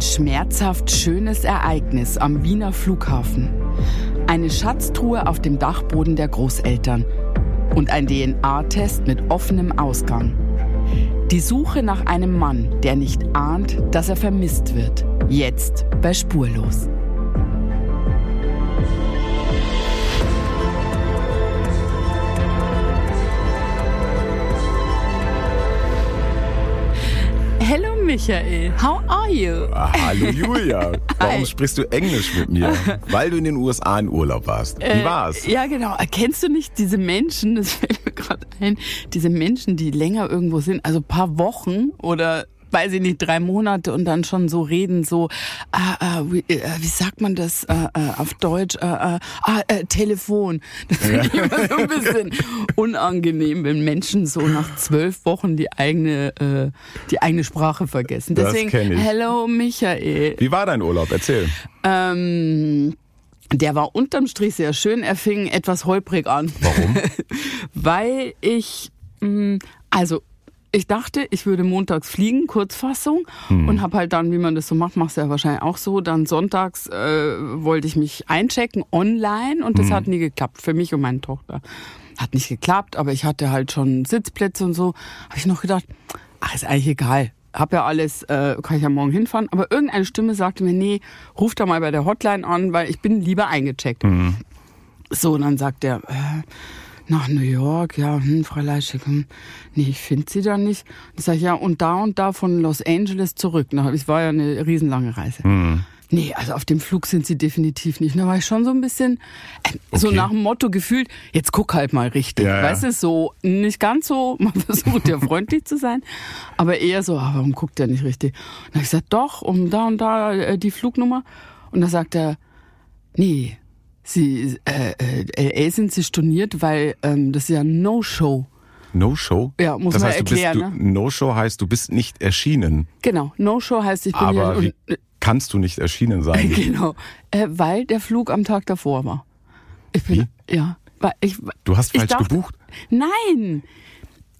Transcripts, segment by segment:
Ein schmerzhaft schönes Ereignis am Wiener Flughafen. Eine Schatztruhe auf dem Dachboden der Großeltern. Und ein DNA-Test mit offenem Ausgang. Die Suche nach einem Mann, der nicht ahnt, dass er vermisst wird. Jetzt bei Spurlos. Michael, how are you? Ah, hallo Julia, warum sprichst du Englisch mit mir? Weil du in den USA in Urlaub warst. Wie Äh, war's? Ja, genau. Kennst du nicht diese Menschen, das fällt mir gerade ein, diese Menschen, die länger irgendwo sind, also paar Wochen oder weiß ich nicht, drei Monate und dann schon so reden, so, ah, ah, wie, äh, wie sagt man das äh, äh, auf Deutsch? Äh, äh, ah, äh, Telefon. Das finde ich immer so ein bisschen unangenehm, wenn Menschen so nach zwölf Wochen die eigene, äh, die eigene Sprache vergessen. Deswegen, hello Michael. Wie war dein Urlaub? Erzähl. Ähm, der war unterm Strich sehr schön. Er fing etwas holprig an. Warum? Weil ich, mh, also ich dachte, ich würde montags fliegen, Kurzfassung, und habe halt dann, wie man das so macht, machst du ja wahrscheinlich auch so, dann sonntags äh, wollte ich mich einchecken online und das hat nie geklappt für mich und meine Tochter. Hat nicht geklappt, aber ich hatte halt schon Sitzplätze und so. Habe ich noch gedacht, ach, ist eigentlich egal. Hab ja alles, äh, kann ich ja morgen hinfahren. Aber irgendeine Stimme sagte mir, nee, ruf da mal bei der Hotline an, weil ich bin lieber eingecheckt. So, und dann sagt er, äh, nach New York, ja, hm, Frau Leischig, hm, nee, ich finde sie da nicht. Ich sage, ja, und da und da von Los Angeles zurück. Na, es war ja eine riesenlange Reise. Nee, also auf dem Flug sind sie definitiv nicht. Und da war ich schon so ein bisschen äh, so Okay. nach dem Motto gefühlt, jetzt guck halt mal richtig. Ja, ja. Weißt du, so nicht ganz so, man versucht ja freundlich zu sein, aber eher so, ah, warum guckt der nicht richtig? Und dann habe ich gesagt, doch, um da und da äh, die Flugnummer. Und dann sagt er, nee, Sie, äh, äh, LA sind sie storniert, weil ähm, das ist ja No-Show. No-Show? Ja, muss das man heißt, erklären, Du bist, ne? No-Show heißt, du bist nicht erschienen. Genau, No-Show heißt, ich bin Aber hier. wie kannst du nicht erschienen sein? Genau, äh, weil der Flug am Tag davor war. Ich bin, ja, weil ich. Du hast falsch dachte- gebucht? Nein,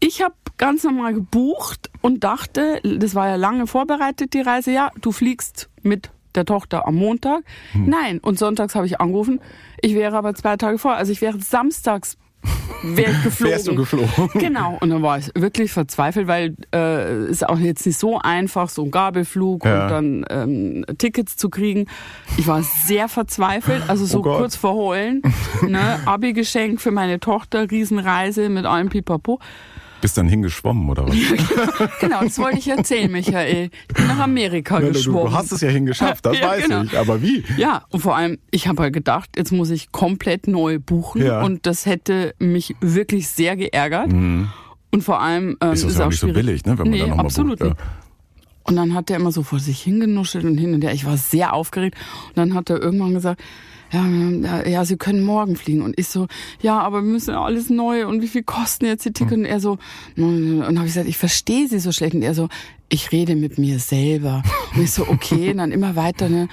ich habe ganz normal gebucht und dachte, das war ja lange vorbereitet die Reise. Ja, du fliegst mit der Tochter am Montag. Hm. Nein, und sonntags habe ich angerufen. Ich wäre aber zwei Tage vor, also ich wäre samstags wäre ich geflogen. Wärst du geflogen? Genau, und dann war ich wirklich verzweifelt, weil äh, ist auch jetzt nicht so einfach, so ein Gabelflug Ja. und dann ähm, Tickets zu kriegen. Ich war sehr verzweifelt, also so Oh kurz vor Heulen. Ne? Abi-Geschenk für meine Tochter, Riesenreise mit allem Pipapo. Bist dann hingeschwommen oder was? Genau, das wollte ich erzählen, Michael. Ich bin nach Amerika Ja, geschwommen. du hast es ja hingeschafft, das Ja, weiß genau. ich. Aber wie? Ja, und vor allem, ich habe halt gedacht, jetzt muss ich komplett neu buchen Ja. und das hätte mich wirklich sehr geärgert. Und vor allem ähm, Ist das ja auch nicht so schwierig. billig, ne, wenn man nee, da nochmal absolut bucht, ja. nicht. Und dann hat er immer so vor sich hingenuschelt und hin und her. Ich war sehr aufgeregt. Und dann hat er irgendwann gesagt, ja, ja, Sie können morgen fliegen. Und ich so, ja, aber wir müssen ja alles neu. Und wie viel kosten jetzt die Tickets? Und er so, und dann habe ich gesagt, ich verstehe Sie so schlecht. Und er so, ich rede mit mir selber. Und ich so, okay, und dann immer weiter, ne?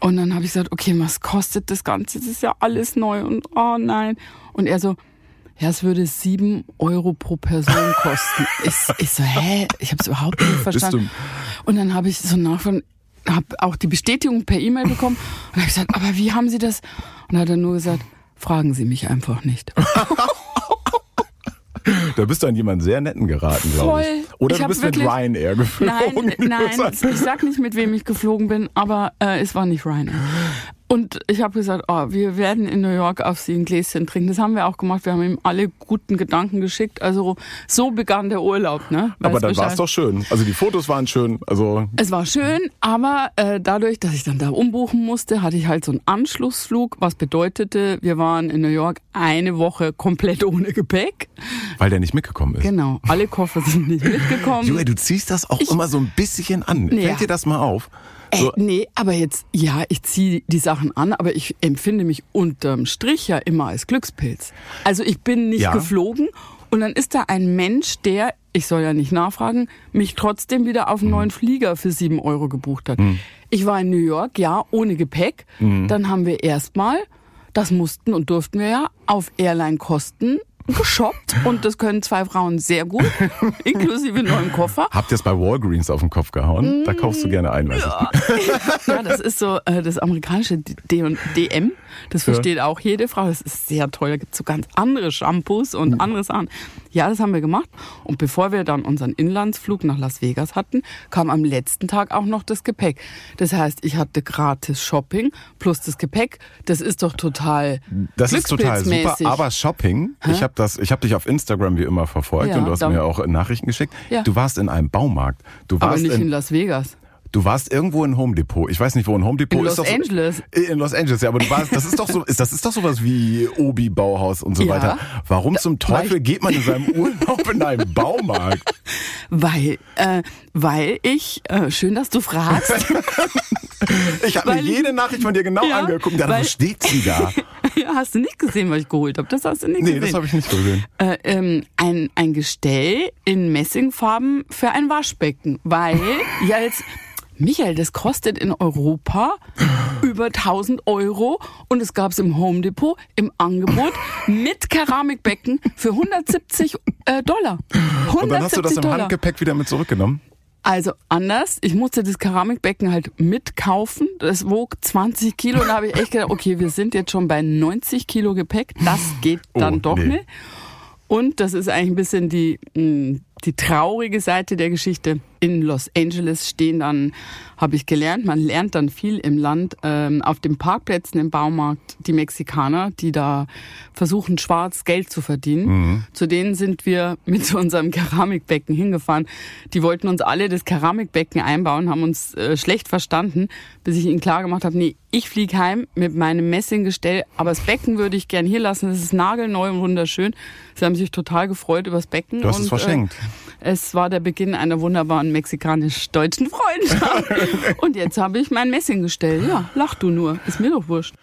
Und dann habe ich gesagt, okay, was kostet das Ganze? Das ist ja alles neu und oh nein. Und er so, ja, es würde sieben Euro pro Person kosten. ich, ich so, hä? Ich habe es überhaupt nicht verstanden. Und dann habe ich so nachfragen, habe auch die Bestätigung per E-Mail bekommen und habe gesagt, aber wie haben Sie das? Und hat er nur gesagt, fragen Sie mich einfach nicht. Da bist du an jemanden sehr netten geraten, glaube ich. Oder Ich du bist mit wirklich- Ryanair geflogen. Nein, nein, ich sag nicht, mit wem ich geflogen bin, aber äh, es war nicht Ryanair. Und ich habe gesagt, oh, wir werden in New York auf sie ein Gläschen trinken. Das haben wir auch gemacht. Wir haben ihm alle guten Gedanken geschickt. Also so begann der Urlaub. Ne? Aber dann war es doch schön. Also die Fotos waren schön. Also Es war schön, aber äh, dadurch, dass ich dann da umbuchen musste, hatte ich halt so einen Anschlussflug, was bedeutete, wir waren in New York eine Woche komplett ohne Gepäck. weil der nicht mitgekommen ist. Genau, alle Koffer sind nicht mitgekommen. Julia, du ziehst das auch immer so ein bisschen an. Ja. Fällt dir das mal auf? So, Äh, nee, aber jetzt, ja, ich ziehe die Sachen an, aber ich empfinde mich unterm Strich ja immer als Glückspilz. Also ich bin nicht Ja. geflogen und dann ist da ein Mensch, der, ich soll ja nicht nachfragen, mich trotzdem wieder auf einen neuen Flieger für sieben Euro gebucht hat. Ich war in New York, ja, ohne Gepäck. Dann haben wir erstmal, das mussten und durften wir ja, auf Airline-Kosten geshoppt und das können zwei Frauen sehr gut, inklusive neuem Koffer. Habt ihr es bei Walgreens auf den Kopf gehauen? Da kaufst du gerne ein, weiß ja. ich. ja, das ist so äh, das amerikanische D DM. Das versteht ja. auch jede Frau. Das ist sehr teuer. Da gibt so ganz andere Shampoos und mhm. andere Sachen. Ja, das haben wir gemacht. Und bevor wir dann unseren Inlandsflug nach Las Vegas hatten, kam am letzten Tag auch noch das Gepäck. Das heißt, ich hatte gratis Shopping plus das Gepäck. Das ist doch total Das ist total super. Aber Shopping, Hä? ich habe das, ich habe dich auf Instagram wie immer verfolgt ja, und du hast mir auch Nachrichten geschickt. Ja. Du warst in einem Baumarkt. Du warst Aber nicht in, in Las Vegas. Du warst irgendwo in Home Depot. Ich weiß nicht, wo ein Home Depot in ist. Los Angeles. So, in Los Angeles, ja, aber du warst, das ist doch so, das ist doch sowas wie Obi Bauhaus und so ja. weiter. Warum zum Teufel geht man in seinem Urlaub in einen Baumarkt? Weil, äh, weil ich, äh, schön, dass du fragst. ich habe mir jede Nachricht von dir genau ja, angeguckt. Da steht sie da? ja, hast du nicht gesehen, was ich geholt habe? Das hast du nicht nee, gesehen. Nee, das habe ich nicht gesehen. Äh, ähm, ein, ein Gestell in Messingfarben für ein Waschbecken, weil ja jetzt Michael, das kostet in Europa über 1000 Euro und es gab es im Home Depot im Angebot mit Keramikbecken für 170 äh, Dollar. 170 und dann hast du das im Dollar. Handgepäck wieder mit zurückgenommen? Also anders, ich musste das Keramikbecken halt mitkaufen. Das wog 20 Kilo und da habe ich echt gedacht, okay, wir sind jetzt schon bei 90 Kilo Gepäck. Das geht dann oh, doch nee. nicht. Und das ist eigentlich ein bisschen die, hm, die traurige Seite der Geschichte in Los Angeles stehen dann, habe ich gelernt, man lernt dann viel im Land, ähm, auf den Parkplätzen im Baumarkt, die Mexikaner, die da versuchen, schwarz Geld zu verdienen. Mhm. Zu denen sind wir mit unserem Keramikbecken hingefahren. Die wollten uns alle das Keramikbecken einbauen, haben uns äh, schlecht verstanden, bis ich ihnen klar gemacht habe, nee, ich fliege heim mit meinem Messinggestell, aber das Becken würde ich gern hier lassen. Das ist nagelneu und wunderschön. Sie haben sich total gefreut über das Becken. Du hast und, es verschenkt. Äh, es war der Beginn einer wunderbaren mexikanisch-deutschen Freundschaft. Und jetzt habe ich mein Messinggestell. Ja, lach du nur. Ist mir doch wurscht.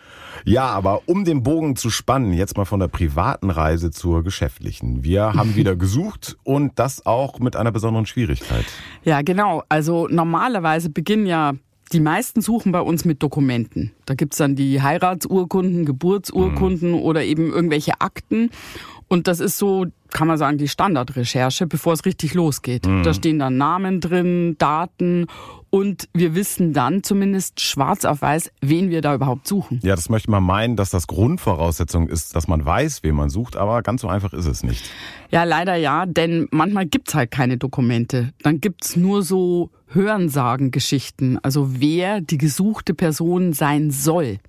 Ja, aber um den Bogen zu spannen, jetzt mal von der privaten Reise zur geschäftlichen. Wir haben wieder gesucht und das auch mit einer besonderen Schwierigkeit. Ja, genau. Also normalerweise beginnen ja die meisten suchen bei uns mit Dokumenten. Da gibt's dann die Heiratsurkunden, Geburtsurkunden mhm. oder eben irgendwelche Akten. Und das ist so, kann man sagen, die Standardrecherche, bevor es richtig losgeht. Mhm. Da stehen dann Namen drin, Daten und wir wissen dann zumindest schwarz auf weiß, wen wir da überhaupt suchen. Ja, das möchte man meinen, dass das Grundvoraussetzung ist, dass man weiß, wen man sucht, aber ganz so einfach ist es nicht. Ja, leider ja, denn manchmal gibt's halt keine Dokumente. Dann gibt's nur so Hörensagengeschichten, also wer die gesuchte Person sein soll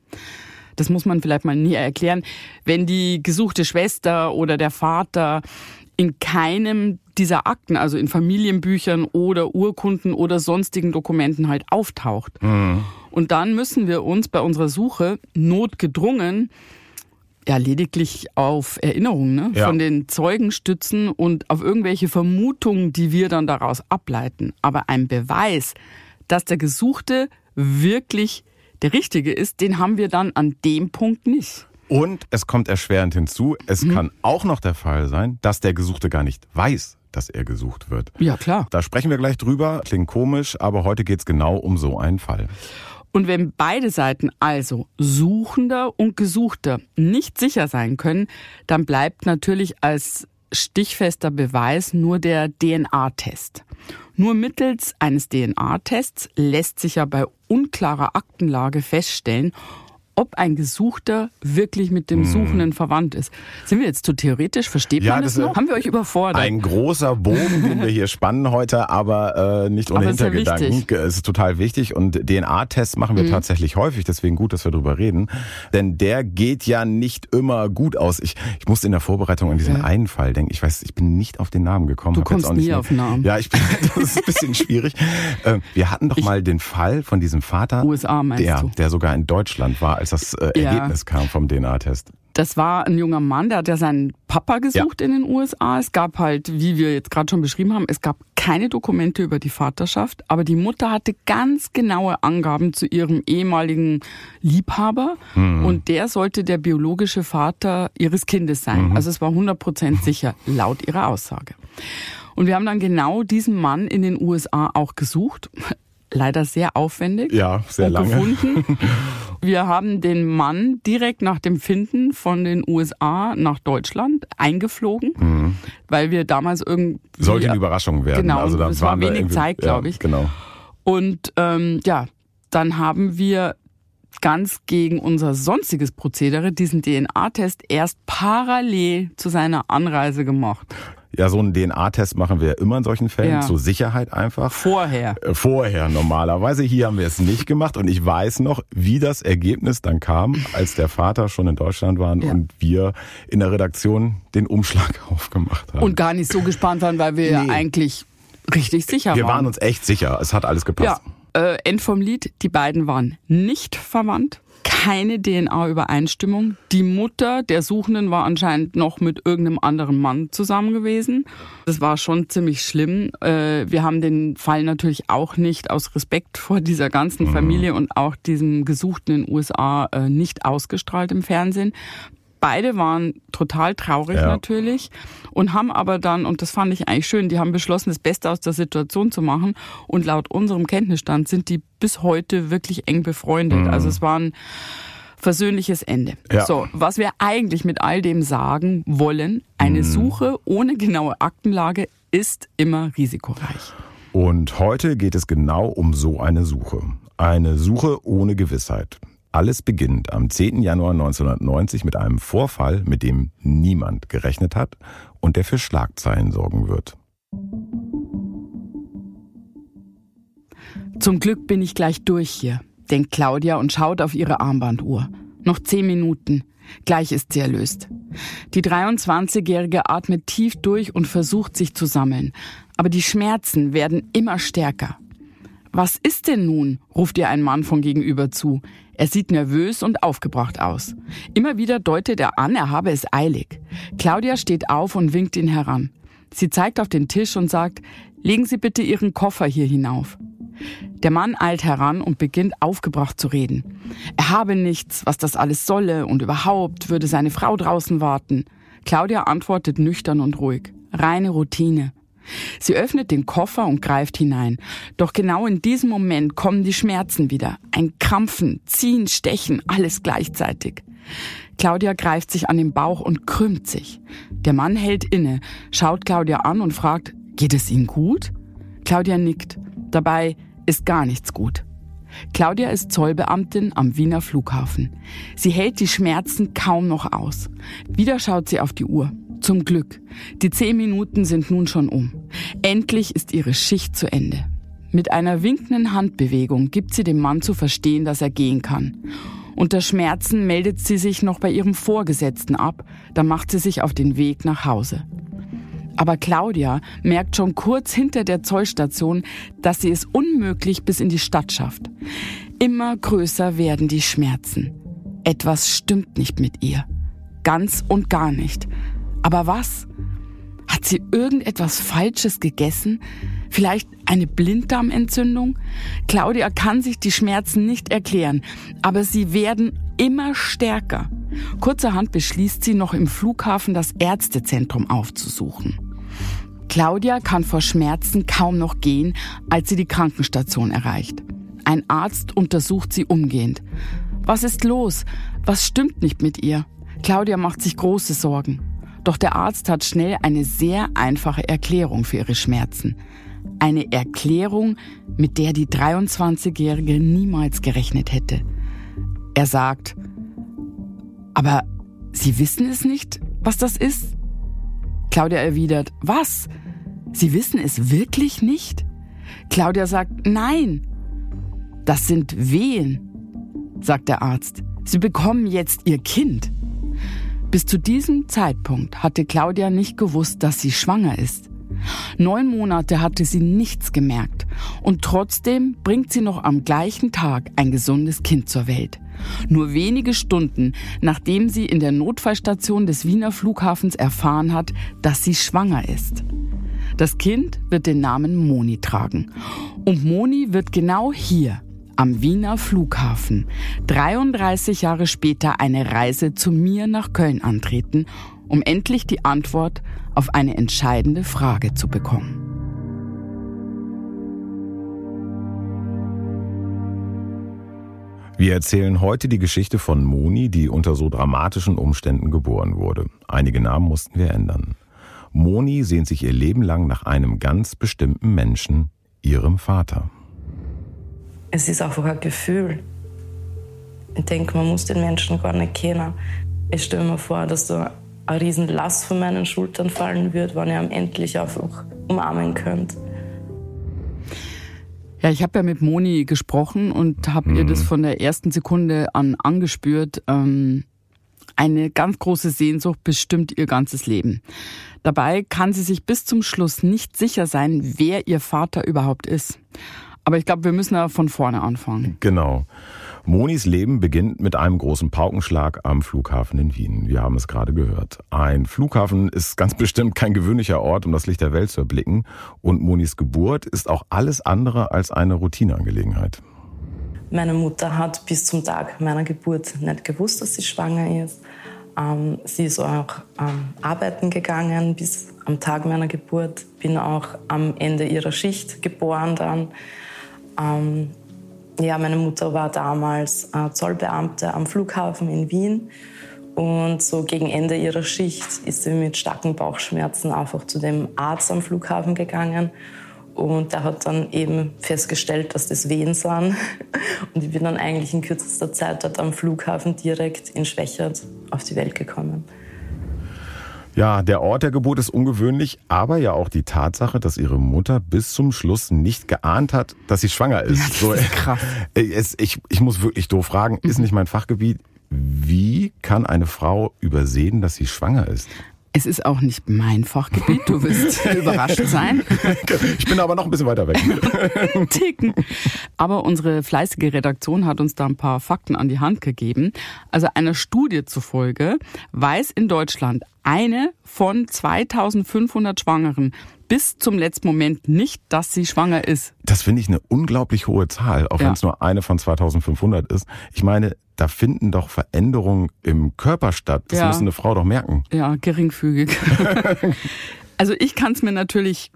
das muss man vielleicht mal nie erklären, wenn die gesuchte Schwester oder der Vater in keinem dieser Akten, also in Familienbüchern oder Urkunden oder sonstigen Dokumenten halt auftaucht. Mhm. Und dann müssen wir uns bei unserer Suche notgedrungen ja lediglich auf Erinnerungen ne, ja. von den Zeugen stützen und auf irgendwelche Vermutungen, die wir dann daraus ableiten. Aber ein Beweis, dass der Gesuchte wirklich der richtige ist, den haben wir dann an dem Punkt nicht. Und es kommt erschwerend hinzu, es mhm. kann auch noch der Fall sein, dass der Gesuchte gar nicht weiß, dass er gesucht wird. Ja, klar. Da sprechen wir gleich drüber. Klingt komisch, aber heute geht es genau um so einen Fall. Und wenn beide Seiten, also Suchender und Gesuchter, nicht sicher sein können, dann bleibt natürlich als stichfester Beweis nur der DNA-Test. Nur mittels eines DNA-Tests lässt sich ja bei unklarer Aktenlage feststellen, ob ein Gesuchter wirklich mit dem hm. Suchenden verwandt ist. Sind wir jetzt zu theoretisch? Versteht ja, man das, das noch? Haben wir euch überfordert? Ein großer Bogen, den wir hier spannen heute, aber äh, nicht ohne aber Hintergedanken. Ja es ist total wichtig und DNA-Tests machen wir mhm. tatsächlich häufig, deswegen gut, dass wir darüber reden. Denn der geht ja nicht immer gut aus. Ich, ich musste in der Vorbereitung an diesen ja. einen Fall denken. Ich weiß, ich bin nicht auf den Namen gekommen. Du kommst nie auf Namen. Ja, ich bin, das ist ein bisschen schwierig. Äh, wir hatten doch ich, mal den Fall von diesem Vater, USA meinst der, du? der sogar in Deutschland war, als das äh, ja. Ergebnis kam vom DNA-Test. Das war ein junger Mann, der hat ja seinen Papa gesucht ja. in den USA. Es gab halt, wie wir jetzt gerade schon beschrieben haben, es gab keine Dokumente über die Vaterschaft, aber die Mutter hatte ganz genaue Angaben zu ihrem ehemaligen Liebhaber mhm. und der sollte der biologische Vater ihres Kindes sein. Mhm. Also es war 100 Prozent sicher, laut ihrer Aussage. Und wir haben dann genau diesen Mann in den USA auch gesucht leider sehr aufwendig. Ja, sehr lange. Gefunden. Wir haben den Mann direkt nach dem Finden von den USA nach Deutschland eingeflogen, mhm. weil wir damals irgendwie... Sollte eine Überraschung werden. Genau, also es war wenig Zeit, glaube ich. Ja, genau. Und ähm, ja, dann haben wir ganz gegen unser sonstiges Prozedere diesen DNA-Test erst parallel zu seiner Anreise gemacht. Ja, so einen DNA-Test machen wir immer in solchen Fällen, ja. zur Sicherheit einfach. Vorher. Äh, vorher normalerweise. Hier haben wir es nicht gemacht und ich weiß noch, wie das Ergebnis dann kam, als der Vater schon in Deutschland war ja. und wir in der Redaktion den Umschlag aufgemacht haben. Und gar nicht so gespannt waren, weil wir nee. ja eigentlich richtig sicher wir waren. Wir waren uns echt sicher, es hat alles gepasst. Ja. Äh, End vom Lied, die beiden waren nicht verwandt keine DNA-Übereinstimmung. Die Mutter der Suchenden war anscheinend noch mit irgendeinem anderen Mann zusammen gewesen. Das war schon ziemlich schlimm. Äh, wir haben den Fall natürlich auch nicht aus Respekt vor dieser ganzen mhm. Familie und auch diesem Gesuchten in den USA äh, nicht ausgestrahlt im Fernsehen. Beide waren total traurig ja. natürlich und haben aber dann, und das fand ich eigentlich schön, die haben beschlossen, das Beste aus der Situation zu machen. Und laut unserem Kenntnisstand sind die bis heute wirklich eng befreundet. Mhm. Also es war ein versöhnliches Ende. Ja. So, was wir eigentlich mit all dem sagen wollen, eine mhm. Suche ohne genaue Aktenlage ist immer risikoreich. Und heute geht es genau um so eine Suche. Eine Suche ohne Gewissheit. Alles beginnt am 10. Januar 1990 mit einem Vorfall, mit dem niemand gerechnet hat und der für Schlagzeilen sorgen wird. Zum Glück bin ich gleich durch hier, denkt Claudia und schaut auf ihre Armbanduhr. Noch zehn Minuten. Gleich ist sie erlöst. Die 23-Jährige atmet tief durch und versucht sich zu sammeln. Aber die Schmerzen werden immer stärker. Was ist denn nun? ruft ihr ein Mann von gegenüber zu. Er sieht nervös und aufgebracht aus. Immer wieder deutet er an, er habe es eilig. Claudia steht auf und winkt ihn heran. Sie zeigt auf den Tisch und sagt, legen Sie bitte Ihren Koffer hier hinauf. Der Mann eilt heran und beginnt aufgebracht zu reden. Er habe nichts, was das alles solle und überhaupt würde seine Frau draußen warten. Claudia antwortet nüchtern und ruhig. Reine Routine. Sie öffnet den Koffer und greift hinein. Doch genau in diesem Moment kommen die Schmerzen wieder. Ein Krampfen, Ziehen, Stechen, alles gleichzeitig. Claudia greift sich an den Bauch und krümmt sich. Der Mann hält inne, schaut Claudia an und fragt, geht es Ihnen gut? Claudia nickt. Dabei ist gar nichts gut. Claudia ist Zollbeamtin am Wiener Flughafen. Sie hält die Schmerzen kaum noch aus. Wieder schaut sie auf die Uhr. Zum Glück. Die zehn Minuten sind nun schon um. Endlich ist ihre Schicht zu Ende. Mit einer winkenden Handbewegung gibt sie dem Mann zu verstehen, dass er gehen kann. Unter Schmerzen meldet sie sich noch bei ihrem Vorgesetzten ab, dann macht sie sich auf den Weg nach Hause. Aber Claudia merkt schon kurz hinter der Zollstation, dass sie es unmöglich bis in die Stadt schafft. Immer größer werden die Schmerzen. Etwas stimmt nicht mit ihr. Ganz und gar nicht. Aber was? Hat sie irgendetwas Falsches gegessen? Vielleicht eine Blinddarmentzündung? Claudia kann sich die Schmerzen nicht erklären, aber sie werden immer stärker. Kurzerhand beschließt sie noch im Flughafen das Ärztezentrum aufzusuchen. Claudia kann vor Schmerzen kaum noch gehen, als sie die Krankenstation erreicht. Ein Arzt untersucht sie umgehend. Was ist los? Was stimmt nicht mit ihr? Claudia macht sich große Sorgen. Doch der Arzt hat schnell eine sehr einfache Erklärung für ihre Schmerzen. Eine Erklärung, mit der die 23-Jährige niemals gerechnet hätte. Er sagt, aber Sie wissen es nicht, was das ist? Claudia erwidert, was? Sie wissen es wirklich nicht? Claudia sagt, nein. Das sind Wehen, sagt der Arzt. Sie bekommen jetzt Ihr Kind. Bis zu diesem Zeitpunkt hatte Claudia nicht gewusst, dass sie schwanger ist. Neun Monate hatte sie nichts gemerkt und trotzdem bringt sie noch am gleichen Tag ein gesundes Kind zur Welt. Nur wenige Stunden, nachdem sie in der Notfallstation des Wiener Flughafens erfahren hat, dass sie schwanger ist. Das Kind wird den Namen Moni tragen. Und Moni wird genau hier am Wiener Flughafen 33 Jahre später eine Reise zu mir nach Köln antreten, um endlich die Antwort auf eine entscheidende Frage zu bekommen. Wir erzählen heute die Geschichte von Moni, die unter so dramatischen Umständen geboren wurde. Einige Namen mussten wir ändern. Moni sehnt sich ihr Leben lang nach einem ganz bestimmten Menschen, ihrem Vater. Es ist einfach ein Gefühl. Ich denke, man muss den Menschen gar nicht kennen. Ich stelle mir vor, dass da ein riesen Lass von meinen Schultern fallen wird, wenn ihr ihn endlich einfach umarmen könnt. Ja, ich habe ja mit Moni gesprochen und habe mhm. ihr das von der ersten Sekunde an angespürt. Ähm, eine ganz große Sehnsucht bestimmt ihr ganzes Leben. Dabei kann sie sich bis zum Schluss nicht sicher sein, wer ihr Vater überhaupt ist. Aber ich glaube, wir müssen ja von vorne anfangen. Genau. Monis Leben beginnt mit einem großen Paukenschlag am Flughafen in Wien. Wir haben es gerade gehört. Ein Flughafen ist ganz bestimmt kein gewöhnlicher Ort, um das Licht der Welt zu erblicken. Und Monis Geburt ist auch alles andere als eine Routineangelegenheit. Meine Mutter hat bis zum Tag meiner Geburt nicht gewusst, dass sie schwanger ist. Ähm, sie ist auch ähm, arbeiten gegangen bis am Tag meiner Geburt. Bin auch am Ende ihrer Schicht geboren dann. Ähm, ja, meine Mutter war damals äh, Zollbeamte am Flughafen in Wien. Und so gegen Ende ihrer Schicht ist sie mit starken Bauchschmerzen einfach zu dem Arzt am Flughafen gegangen. Und der hat dann eben festgestellt, dass das Wehen sind. Und ich bin dann eigentlich in kürzester Zeit dort am Flughafen direkt in Schwächert auf die Welt gekommen. Ja, der Ort der Geburt ist ungewöhnlich, aber ja auch die Tatsache, dass ihre Mutter bis zum Schluss nicht geahnt hat, dass sie schwanger ist. Ja, das so, ist krass. ich, ich muss wirklich doof fragen, ist mhm. nicht mein Fachgebiet. Wie kann eine Frau übersehen, dass sie schwanger ist? Es ist auch nicht mein Fachgebiet, du wirst überrascht sein. Ich bin aber noch ein bisschen weiter weg. Ticken. Aber unsere fleißige Redaktion hat uns da ein paar Fakten an die Hand gegeben. Also einer Studie zufolge weiß in Deutschland eine von 2500 Schwangeren bis zum letzten Moment nicht, dass sie schwanger ist. Das finde ich eine unglaublich hohe Zahl, auch ja. wenn es nur eine von 2500 ist. Ich meine, da finden doch Veränderungen im Körper statt. Das ja. muss eine Frau doch merken. Ja, geringfügig. also ich kann es mir natürlich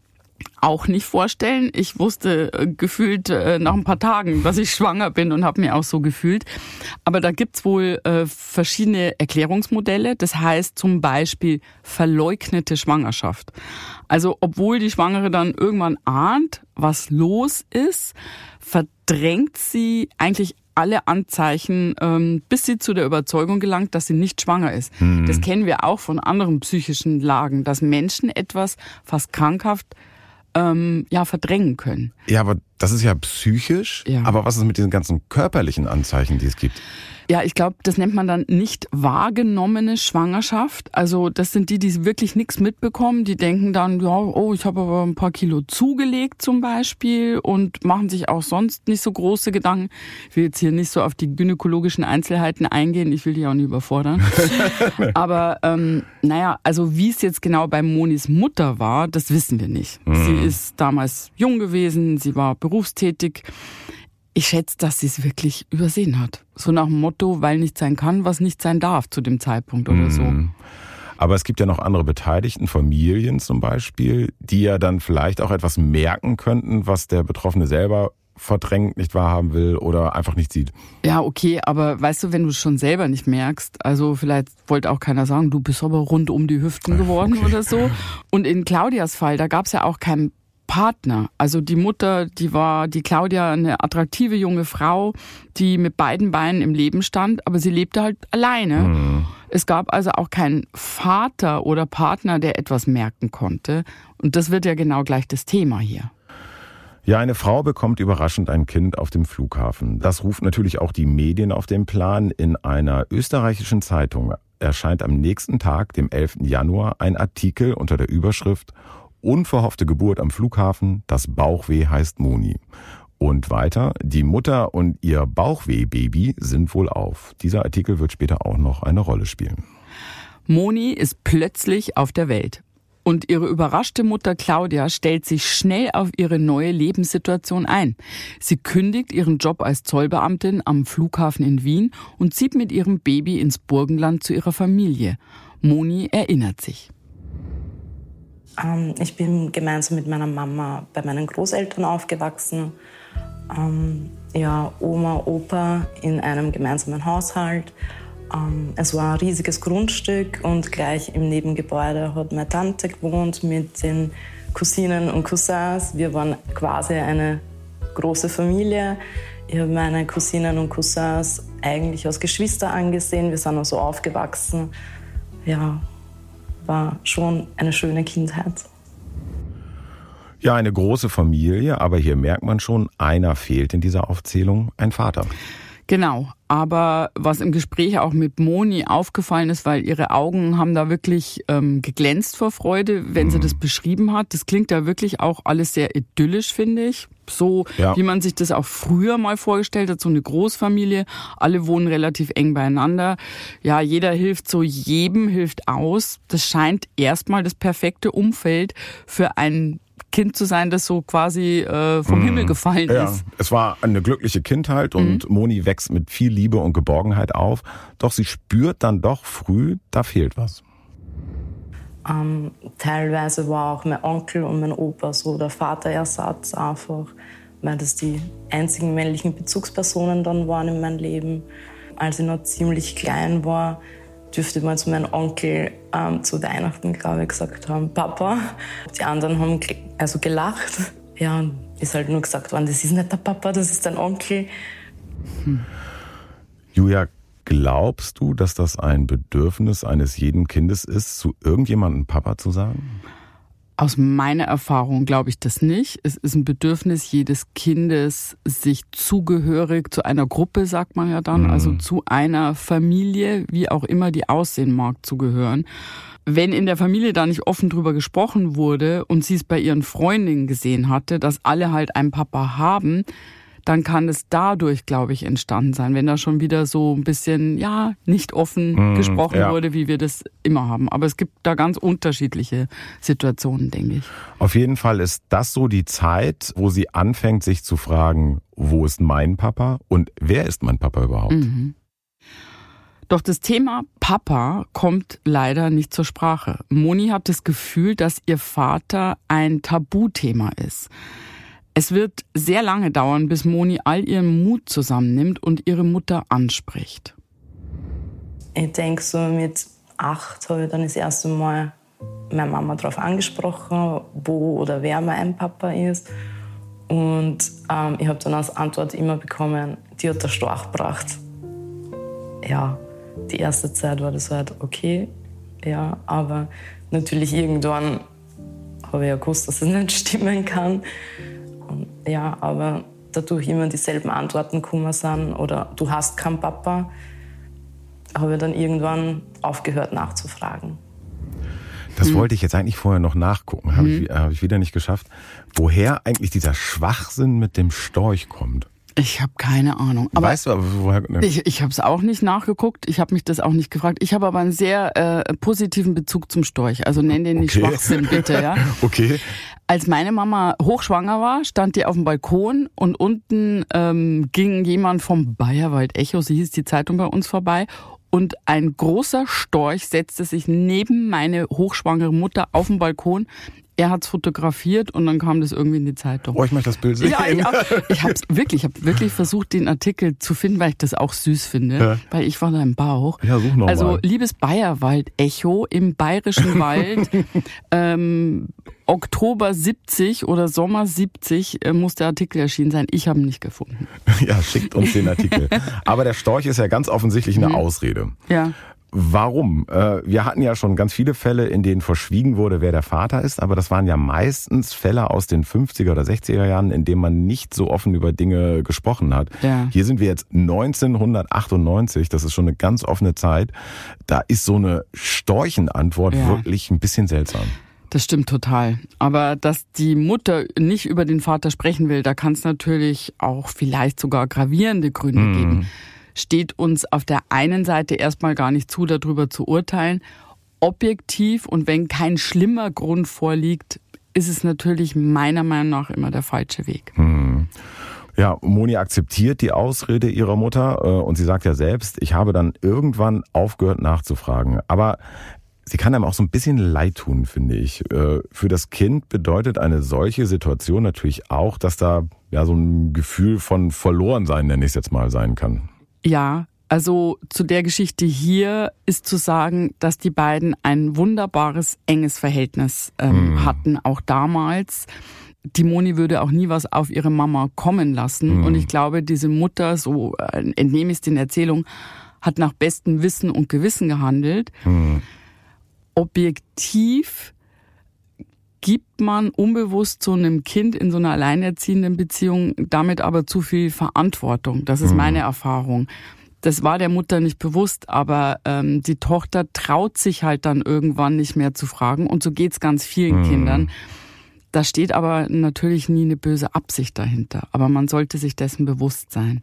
auch nicht vorstellen. Ich wusste äh, gefühlt äh, nach ein paar Tagen, dass ich schwanger bin und habe mir auch so gefühlt. Aber da gibt's wohl äh, verschiedene Erklärungsmodelle. Das heißt zum Beispiel verleugnete Schwangerschaft. Also obwohl die Schwangere dann irgendwann ahnt, was los ist, verdrängt sie eigentlich alle Anzeichen, ähm, bis sie zu der Überzeugung gelangt, dass sie nicht schwanger ist. Mhm. Das kennen wir auch von anderen psychischen Lagen, dass Menschen etwas fast krankhaft ähm, ja verdrängen können. Ja, aber das ist ja psychisch. Ja. Aber was ist mit diesen ganzen körperlichen Anzeichen, die es gibt? Ja, ich glaube, das nennt man dann nicht wahrgenommene Schwangerschaft. Also das sind die, die wirklich nichts mitbekommen. Die denken dann, ja, oh, ich habe aber ein paar Kilo zugelegt zum Beispiel und machen sich auch sonst nicht so große Gedanken. Ich will jetzt hier nicht so auf die gynäkologischen Einzelheiten eingehen. Ich will die auch nicht überfordern. aber ähm, naja, also wie es jetzt genau bei Monis Mutter war, das wissen wir nicht. Mhm. Sie ist damals jung gewesen, sie war berufstätig. Ich schätze, dass sie es wirklich übersehen hat. So nach dem Motto, weil nicht sein kann, was nicht sein darf zu dem Zeitpunkt oder so. Mhm. Aber es gibt ja noch andere Beteiligten, Familien zum Beispiel, die ja dann vielleicht auch etwas merken könnten, was der Betroffene selber verdrängt, nicht wahrhaben will oder einfach nicht sieht. Ja, okay, aber weißt du, wenn du es schon selber nicht merkst, also vielleicht wollte auch keiner sagen, du bist aber rund um die Hüften geworden okay. oder so. Und in Claudias Fall, da gab es ja auch keinen Partner. Also die Mutter, die war, die Claudia, eine attraktive junge Frau, die mit beiden Beinen im Leben stand, aber sie lebte halt alleine. Mhm. Es gab also auch keinen Vater oder Partner, der etwas merken konnte. Und das wird ja genau gleich das Thema hier. Ja, eine Frau bekommt überraschend ein Kind auf dem Flughafen. Das ruft natürlich auch die Medien auf den Plan. In einer österreichischen Zeitung erscheint am nächsten Tag, dem 11. Januar, ein Artikel unter der Überschrift Unverhoffte Geburt am Flughafen, das Bauchweh heißt Moni. Und weiter, die Mutter und ihr Bauchweh-Baby sind wohl auf. Dieser Artikel wird später auch noch eine Rolle spielen. Moni ist plötzlich auf der Welt. Und ihre überraschte Mutter Claudia stellt sich schnell auf ihre neue Lebenssituation ein. Sie kündigt ihren Job als Zollbeamtin am Flughafen in Wien und zieht mit ihrem Baby ins Burgenland zu ihrer Familie. Moni erinnert sich. Ähm, ich bin gemeinsam mit meiner Mama bei meinen Großeltern aufgewachsen. ähm, ja, Oma, Opa in einem gemeinsamen Haushalt. Ähm, es war ein riesiges Grundstück und gleich im Nebengebäude hat meine Tante gewohnt mit den Cousinen und Cousins. Wir waren quasi eine große Familie. Ich habe meine Cousinen und Cousins eigentlich als Geschwister angesehen. Wir sind also aufgewachsen. Ja, war schon eine schöne Kindheit. Ja, eine große Familie, aber hier merkt man schon, einer fehlt in dieser Aufzählung, ein Vater. Genau, aber was im Gespräch auch mit Moni aufgefallen ist, weil ihre Augen haben da wirklich ähm, geglänzt vor Freude, wenn mhm. sie das beschrieben hat. Das klingt da wirklich auch alles sehr idyllisch, finde ich. So ja. wie man sich das auch früher mal vorgestellt hat, so eine Großfamilie, alle wohnen relativ eng beieinander. Ja, jeder hilft so jedem, hilft aus. Das scheint erstmal das perfekte Umfeld für ein Kind zu sein, das so quasi äh, vom mm, Himmel gefallen ja. ist. Es war eine glückliche Kindheit und mhm. Moni wächst mit viel Liebe und Geborgenheit auf. Doch sie spürt dann doch früh, da fehlt was. Ähm, teilweise war auch mein Onkel und mein Opa so der Vaterersatz einfach, weil das die einzigen männlichen Bezugspersonen dann waren in meinem Leben. Als ich noch ziemlich klein war, dürfte mal zu meinem Onkel ähm, zu Weihnachten, glaube gesagt haben, Papa. Die anderen haben also gelacht. Ja, ist halt nur gesagt worden, das ist nicht der Papa, das ist dein Onkel. Hm. Julia, glaubst du, dass das ein Bedürfnis eines jeden Kindes ist, zu irgendjemandem Papa zu sagen? Aus meiner Erfahrung glaube ich das nicht. Es ist ein Bedürfnis jedes Kindes, sich zugehörig zu einer Gruppe, sagt man ja dann, also mhm. also zu einer Familie, wie auch immer die aussehen mag, zu gehören. Wenn in der Familie da nicht offen drüber gesprochen wurde und sie es bei ihren Freundinnen gesehen hatte, dass alle halt einen Papa haben, dann kann es dadurch, glaube ich, entstanden sein, wenn da schon wieder so ein bisschen, ja, nicht offen mm, gesprochen ja. wurde, wie wir das immer haben. Aber es gibt da ganz unterschiedliche Situationen, denke ich. Auf jeden Fall ist das so die Zeit, wo sie anfängt, sich zu fragen, wo ist mein Papa und wer ist mein Papa überhaupt? Mhm. Doch das Thema Papa kommt leider nicht zur Sprache. Moni hat das Gefühl, dass ihr Vater ein Tabuthema ist. Es wird sehr lange dauern, bis Moni all ihren Mut zusammennimmt und ihre Mutter anspricht. Ich denke, so mit acht habe ich dann das erste Mal meine Mama darauf angesprochen, wo oder wer mein Papa ist. Und ähm, ich habe dann als Antwort immer bekommen, die hat der Storch gebracht. Ja, die erste Zeit war das halt okay, ja, aber natürlich irgendwann habe ich ja gewusst, dass es nicht stimmen kann. Ja, aber dadurch immer dieselben Antworten gekommen sind oder du hast keinen Papa, habe ich dann irgendwann aufgehört nachzufragen. Das hm. wollte ich jetzt eigentlich vorher noch nachgucken, habe hm. ich, hab ich wieder nicht geschafft. Woher eigentlich dieser Schwachsinn mit dem Storch kommt? Ich habe keine Ahnung. Aber weißt du, aber woher? Ne? Ich, ich habe es auch nicht nachgeguckt. Ich habe mich das auch nicht gefragt. Ich habe aber einen sehr äh, positiven Bezug zum Storch. Also nenn den nicht okay. Schwachsinn, bitte. Ja? okay. Als meine Mama hochschwanger war, stand die auf dem Balkon und unten ähm, ging jemand vom Bayerwald Echo, so hieß die Zeitung bei uns vorbei. Und ein großer Storch setzte sich neben meine hochschwangere Mutter auf dem Balkon er hat es fotografiert und dann kam das irgendwie in die Zeitung. Oh, ich möchte das Bild sehen. Ja, ich, auch, ich habe wirklich, ich habe wirklich versucht, den Artikel zu finden, weil ich das auch süß finde, ja. weil ich war da im Bauch. Ja, such noch Also mal. liebes Bayerwald-Echo im Bayerischen Wald, ähm, Oktober 70 oder Sommer 70 äh, muss der Artikel erschienen sein. Ich habe ihn nicht gefunden. Ja, schickt uns den Artikel. Aber der Storch ist ja ganz offensichtlich eine mhm. Ausrede. Ja. Warum? Äh, wir hatten ja schon ganz viele Fälle, in denen verschwiegen wurde, wer der Vater ist, aber das waren ja meistens Fälle aus den 50er oder 60er Jahren, in denen man nicht so offen über Dinge gesprochen hat. Ja. Hier sind wir jetzt 1998, das ist schon eine ganz offene Zeit. Da ist so eine Storchenantwort ja. wirklich ein bisschen seltsam. Das stimmt total. Aber dass die Mutter nicht über den Vater sprechen will, da kann es natürlich auch vielleicht sogar gravierende Gründe mm. geben steht uns auf der einen Seite erstmal gar nicht zu, darüber zu urteilen. Objektiv und wenn kein schlimmer Grund vorliegt, ist es natürlich meiner Meinung nach immer der falsche Weg. Hm. Ja, Moni akzeptiert die Ausrede ihrer Mutter äh, und sie sagt ja selbst, ich habe dann irgendwann aufgehört nachzufragen. Aber sie kann einem auch so ein bisschen leid tun, finde ich. Äh, für das Kind bedeutet eine solche Situation natürlich auch, dass da ja so ein Gefühl von Verlorensein, nenne ich es jetzt mal, sein kann. Ja, also zu der Geschichte hier ist zu sagen, dass die beiden ein wunderbares, enges Verhältnis ähm, mhm. hatten, auch damals. Die Moni würde auch nie was auf ihre Mama kommen lassen. Mhm. Und ich glaube, diese Mutter, so äh, entnehme ich es den Erzählungen, hat nach bestem Wissen und Gewissen gehandelt. Mhm. Objektiv gibt man unbewusst so einem Kind in so einer alleinerziehenden Beziehung damit aber zu viel Verantwortung. Das ist mhm. meine Erfahrung. Das war der Mutter nicht bewusst, aber ähm, die Tochter traut sich halt dann irgendwann nicht mehr zu fragen. Und so geht's ganz vielen mhm. Kindern. Da steht aber natürlich nie eine böse Absicht dahinter. Aber man sollte sich dessen bewusst sein.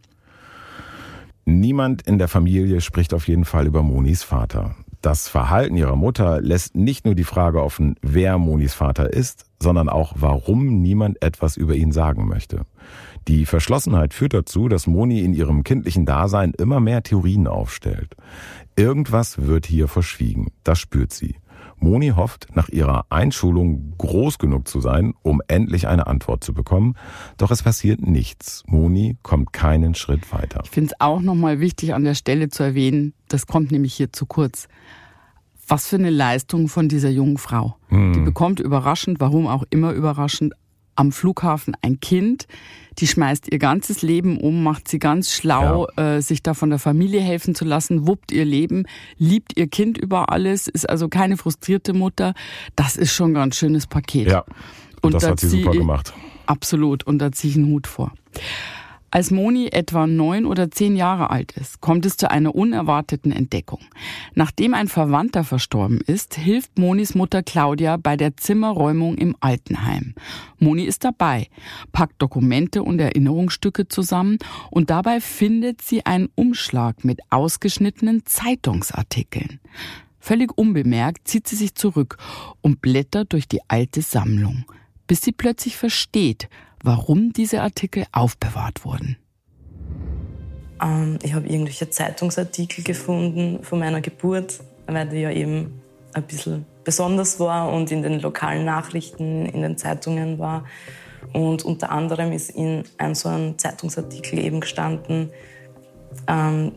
Niemand in der Familie spricht auf jeden Fall über Monis Vater. Das Verhalten ihrer Mutter lässt nicht nur die Frage offen, wer Monis Vater ist, sondern auch, warum niemand etwas über ihn sagen möchte. Die Verschlossenheit führt dazu, dass Moni in ihrem kindlichen Dasein immer mehr Theorien aufstellt. Irgendwas wird hier verschwiegen, das spürt sie. Moni hofft, nach ihrer Einschulung groß genug zu sein, um endlich eine Antwort zu bekommen. Doch es passiert nichts. Moni kommt keinen Schritt weiter. Ich finde es auch nochmal wichtig an der Stelle zu erwähnen, das kommt nämlich hier zu kurz. Was für eine Leistung von dieser jungen Frau. Hm. Die bekommt überraschend, warum auch immer überraschend, am Flughafen ein Kind. Die schmeißt ihr ganzes Leben um, macht sie ganz schlau, ja. äh, sich da von der Familie helfen zu lassen, wuppt ihr Leben, liebt ihr Kind über alles, ist also keine frustrierte Mutter. Das ist schon ein ganz schönes Paket. Ja, und, und das hat sie super gemacht. Absolut, und da ziehe ich einen Hut vor. Als Moni etwa neun oder zehn Jahre alt ist, kommt es zu einer unerwarteten Entdeckung. Nachdem ein Verwandter verstorben ist, hilft Monis Mutter Claudia bei der Zimmerräumung im Altenheim. Moni ist dabei, packt Dokumente und Erinnerungsstücke zusammen und dabei findet sie einen Umschlag mit ausgeschnittenen Zeitungsartikeln. Völlig unbemerkt zieht sie sich zurück und blättert durch die alte Sammlung, bis sie plötzlich versteht, warum diese Artikel aufbewahrt wurden. Ähm, ich habe irgendwelche Zeitungsartikel gefunden von meiner Geburt, weil die ja eben ein bisschen besonders war und in den lokalen Nachrichten, in den Zeitungen war. Und unter anderem ist in einem so einem Zeitungsartikel eben gestanden, ähm,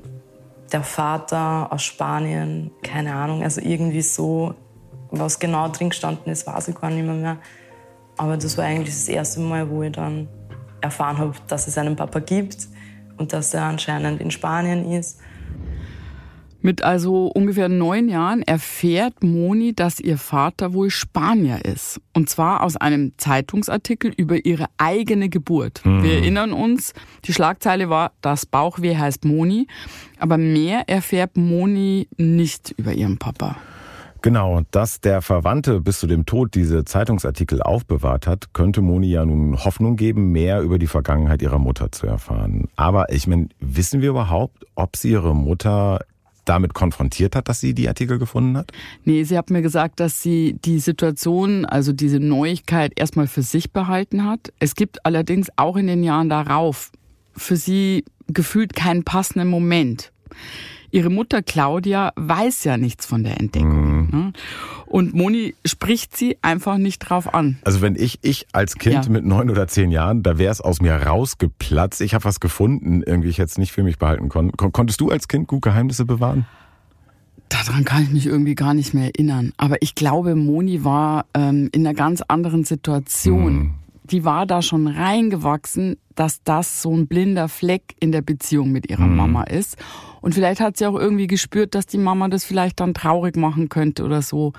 der Vater aus Spanien, keine Ahnung, also irgendwie so, was genau drin gestanden ist, weiß ich gar nicht mehr. mehr. Aber das war eigentlich das erste Mal, wo ich dann erfahren habe, dass es einen Papa gibt und dass er anscheinend in Spanien ist. Mit also ungefähr neun Jahren erfährt Moni, dass ihr Vater wohl Spanier ist. Und zwar aus einem Zeitungsartikel über ihre eigene Geburt. Mhm. Wir erinnern uns, die Schlagzeile war, das Bauchweh heißt Moni. Aber mehr erfährt Moni nicht über ihren Papa. Genau, dass der Verwandte bis zu dem Tod diese Zeitungsartikel aufbewahrt hat, könnte Moni ja nun Hoffnung geben, mehr über die Vergangenheit ihrer Mutter zu erfahren. Aber ich meine, wissen wir überhaupt, ob sie ihre Mutter damit konfrontiert hat, dass sie die Artikel gefunden hat? Nee, sie hat mir gesagt, dass sie die Situation, also diese Neuigkeit erstmal für sich behalten hat. Es gibt allerdings auch in den Jahren darauf für sie gefühlt keinen passenden Moment. Ihre Mutter Claudia weiß ja nichts von der Entdeckung. Mhm. Ne? Und Moni spricht sie einfach nicht drauf an. Also wenn ich, ich als Kind ja. mit neun oder zehn Jahren, da wäre es aus mir rausgeplatzt. Ich habe was gefunden, irgendwie ich jetzt nicht für mich behalten konnte. Konntest du als Kind gut Geheimnisse bewahren? Daran kann ich mich irgendwie gar nicht mehr erinnern. Aber ich glaube, Moni war ähm, in einer ganz anderen Situation. Mhm die war da schon reingewachsen, dass das so ein blinder Fleck in der Beziehung mit ihrer mhm. Mama ist. Und vielleicht hat sie auch irgendwie gespürt, dass die Mama das vielleicht dann traurig machen könnte oder so.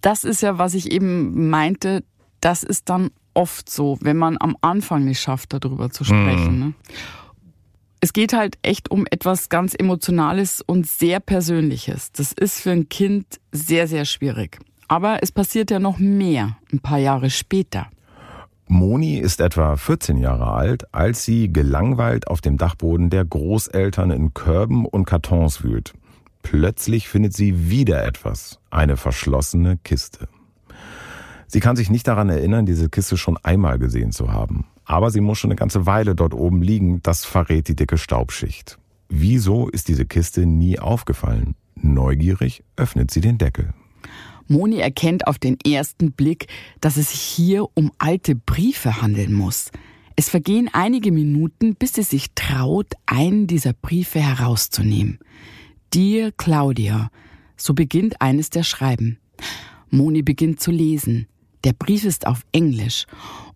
Das ist ja, was ich eben meinte, das ist dann oft so, wenn man am Anfang nicht schafft, darüber zu sprechen. Mhm. Ne? Es geht halt echt um etwas ganz Emotionales und sehr Persönliches. Das ist für ein Kind sehr, sehr schwierig. Aber es passiert ja noch mehr, ein paar Jahre später. Moni ist etwa 14 Jahre alt, als sie gelangweilt auf dem Dachboden der Großeltern in Körben und Kartons wühlt. Plötzlich findet sie wieder etwas, eine verschlossene Kiste. Sie kann sich nicht daran erinnern, diese Kiste schon einmal gesehen zu haben. Aber sie muss schon eine ganze Weile dort oben liegen, das verrät die dicke Staubschicht. Wieso ist diese Kiste nie aufgefallen? Neugierig öffnet sie den Deckel. Moni erkennt auf den ersten Blick, dass es sich hier um alte Briefe handeln muss. Es vergehen einige Minuten, bis sie sich traut, einen dieser Briefe herauszunehmen. Dear Claudia, so beginnt eines der Schreiben. Moni beginnt zu lesen. Der Brief ist auf Englisch.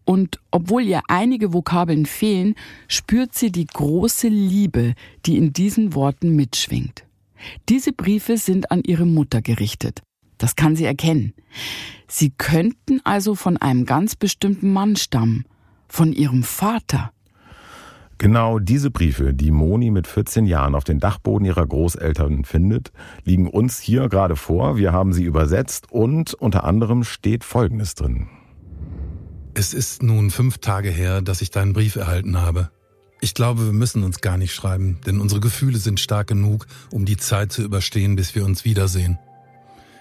Und obwohl ihr einige Vokabeln fehlen, spürt sie die große Liebe, die in diesen Worten mitschwingt. Diese Briefe sind an ihre Mutter gerichtet. Das kann sie erkennen. Sie könnten also von einem ganz bestimmten Mann stammen, von ihrem Vater. Genau diese Briefe, die Moni mit 14 Jahren auf den Dachboden ihrer Großeltern findet, liegen uns hier gerade vor. Wir haben sie übersetzt und unter anderem steht Folgendes drin. Es ist nun fünf Tage her, dass ich deinen Brief erhalten habe. Ich glaube, wir müssen uns gar nicht schreiben, denn unsere Gefühle sind stark genug, um die Zeit zu überstehen, bis wir uns wiedersehen.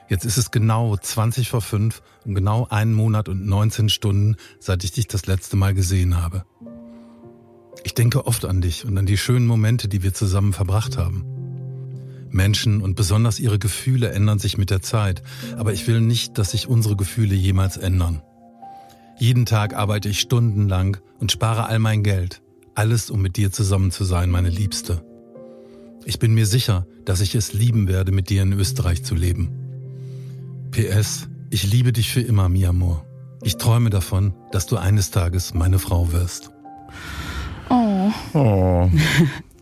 Jetzt ist es genau 20 vor 5 und genau einen Monat und 19 Stunden, seit ich dich das letzte Mal gesehen habe. Ich denke oft an dich und an die schönen Momente, die wir zusammen verbracht haben. Menschen und besonders ihre Gefühle ändern sich mit der Zeit, aber ich will nicht, dass sich unsere Gefühle jemals ändern. Jeden Tag arbeite ich stundenlang und spare all mein Geld. Alles, um mit dir zusammen zu sein, meine Liebste. Ich bin mir sicher, dass ich es lieben werde, mit dir in Österreich zu leben. PS, ich liebe dich für immer, mi amor. Ich träume davon, dass du eines Tages meine Frau wirst. Oh. oh.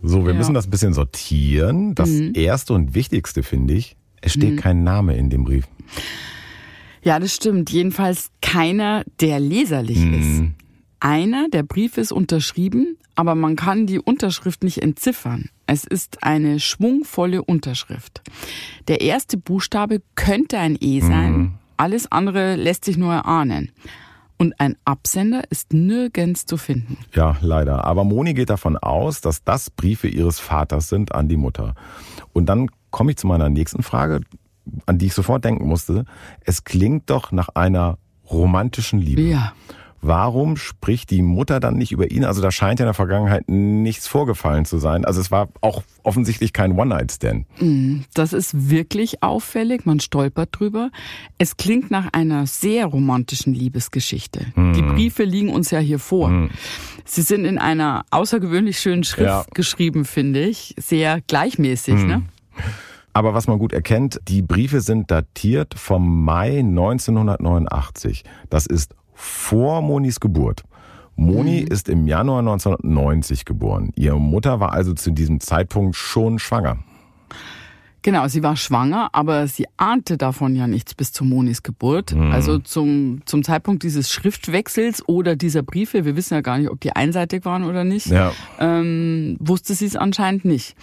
So, wir ja. müssen das ein bisschen sortieren. Das mhm. erste und wichtigste finde ich, es steht mhm. kein Name in dem Brief. Ja, das stimmt. Jedenfalls keiner, der leserlich mhm. ist. Einer, der Brief ist unterschrieben, aber man kann die Unterschrift nicht entziffern. Es ist eine schwungvolle Unterschrift. Der erste Buchstabe könnte ein E sein, mhm. alles andere lässt sich nur erahnen. Und ein Absender ist nirgends zu finden. Ja, leider. Aber Moni geht davon aus, dass das Briefe ihres Vaters sind an die Mutter. Und dann komme ich zu meiner nächsten Frage, an die ich sofort denken musste. Es klingt doch nach einer romantischen Liebe. Ja. Warum spricht die Mutter dann nicht über ihn? Also da scheint ja in der Vergangenheit nichts vorgefallen zu sein. Also es war auch offensichtlich kein One-Night-Stand. Mm, das ist wirklich auffällig. Man stolpert drüber. Es klingt nach einer sehr romantischen Liebesgeschichte. Mm. Die Briefe liegen uns ja hier vor. Mm. Sie sind in einer außergewöhnlich schönen Schrift ja. geschrieben, finde ich. Sehr gleichmäßig, ne? Aber was man gut erkennt, die Briefe sind datiert vom Mai 1989. Das ist vor Monis Geburt. Moni mhm. ist im Januar 1990 geboren. Ihre Mutter war also zu diesem Zeitpunkt schon schwanger. Genau, sie war schwanger, aber sie ahnte davon ja nichts bis zu Monis Geburt. Mhm. Also zum, zum Zeitpunkt dieses Schriftwechsels oder dieser Briefe, wir wissen ja gar nicht, ob die einseitig waren oder nicht, ja. ähm, wusste sie es anscheinend nicht.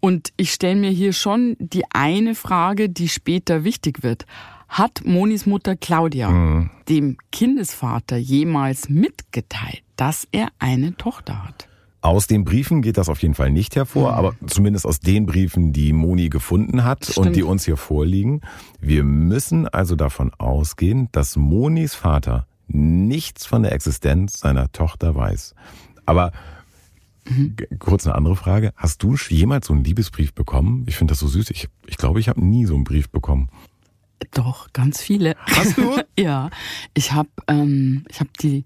Und ich stelle mir hier schon die eine Frage, die später wichtig wird hat Monis Mutter Claudia mhm. dem Kindesvater jemals mitgeteilt, dass er eine Tochter hat? Aus den Briefen geht das auf jeden Fall nicht hervor, mhm. aber zumindest aus den Briefen, die Moni gefunden hat Stimmt. und die uns hier vorliegen. Wir müssen also davon ausgehen, dass Monis Vater nichts von der Existenz seiner Tochter weiß. Aber mhm. kurz eine andere Frage. Hast du jemals so einen Liebesbrief bekommen? Ich finde das so süß. Ich, ich glaube, ich habe nie so einen Brief bekommen. Doch, ganz viele. Hast du? ja. Ich habe ähm, ich hab die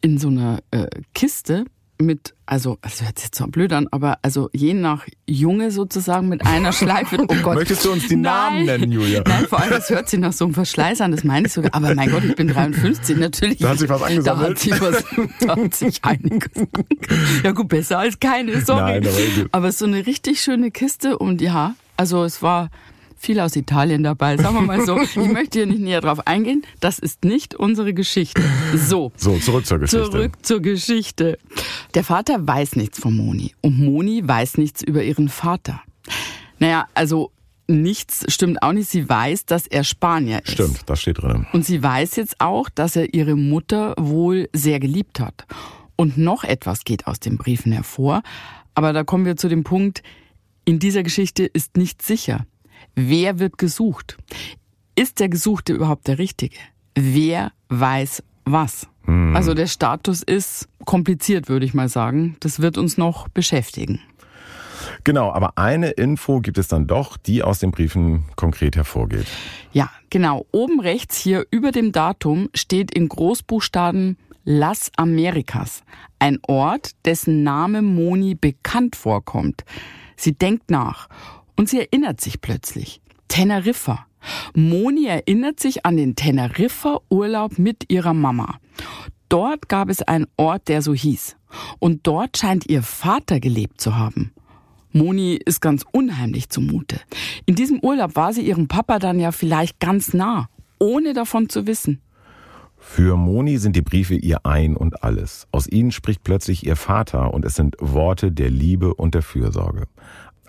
in so einer äh, Kiste mit, also, also hört sich jetzt so blöd an, aber also je nach Junge sozusagen mit einer Schleife. Oh Gott. Möchtest du uns die Namen nennen, Julia? Nein, vor allem, das hört sich nach so einem Verschleiß an, das meine ich sogar. Aber mein Gott, ich bin 53, natürlich. Da hat sich was angesammelt. Da hat sich was, da hat sich einiges. Ja gut, besser als keine, sorry. Nein, aber, aber so eine richtig schöne Kiste und ja, also es war viel aus Italien dabei, sagen wir mal so. Ich möchte hier nicht näher drauf eingehen. Das ist nicht unsere Geschichte. So. So, zurück zur Geschichte. Zurück zur Geschichte. Der Vater weiß nichts von Moni und Moni weiß nichts über ihren Vater. Naja, also nichts stimmt auch nicht. Sie weiß, dass er Spanier ist. Stimmt, das steht drin. Und sie weiß jetzt auch, dass er ihre Mutter wohl sehr geliebt hat. Und noch etwas geht aus den Briefen hervor. Aber da kommen wir zu dem Punkt, in dieser Geschichte ist nichts sicher. Wer wird gesucht? Ist der Gesuchte überhaupt der Richtige? Wer weiß was? Hm. Also der Status ist kompliziert, würde ich mal sagen. Das wird uns noch beschäftigen. Genau, aber eine Info gibt es dann doch, die aus den Briefen konkret hervorgeht. Ja, genau. Oben rechts hier über dem Datum steht in Großbuchstaben Las Americas, ein Ort, dessen Name Moni bekannt vorkommt. Sie denkt nach und sie erinnert sich plötzlich. Teneriffa. Moni erinnert sich an den Teneriffa-Urlaub mit ihrer Mama. Dort gab es einen Ort, der so hieß. Und dort scheint ihr Vater gelebt zu haben. Moni ist ganz unheimlich zumute. In diesem Urlaub war sie ihrem Papa dann ja vielleicht ganz nah, ohne davon zu wissen. Für Moni sind die Briefe ihr Ein und alles. Aus ihnen spricht plötzlich ihr Vater und es sind Worte der Liebe und der Fürsorge.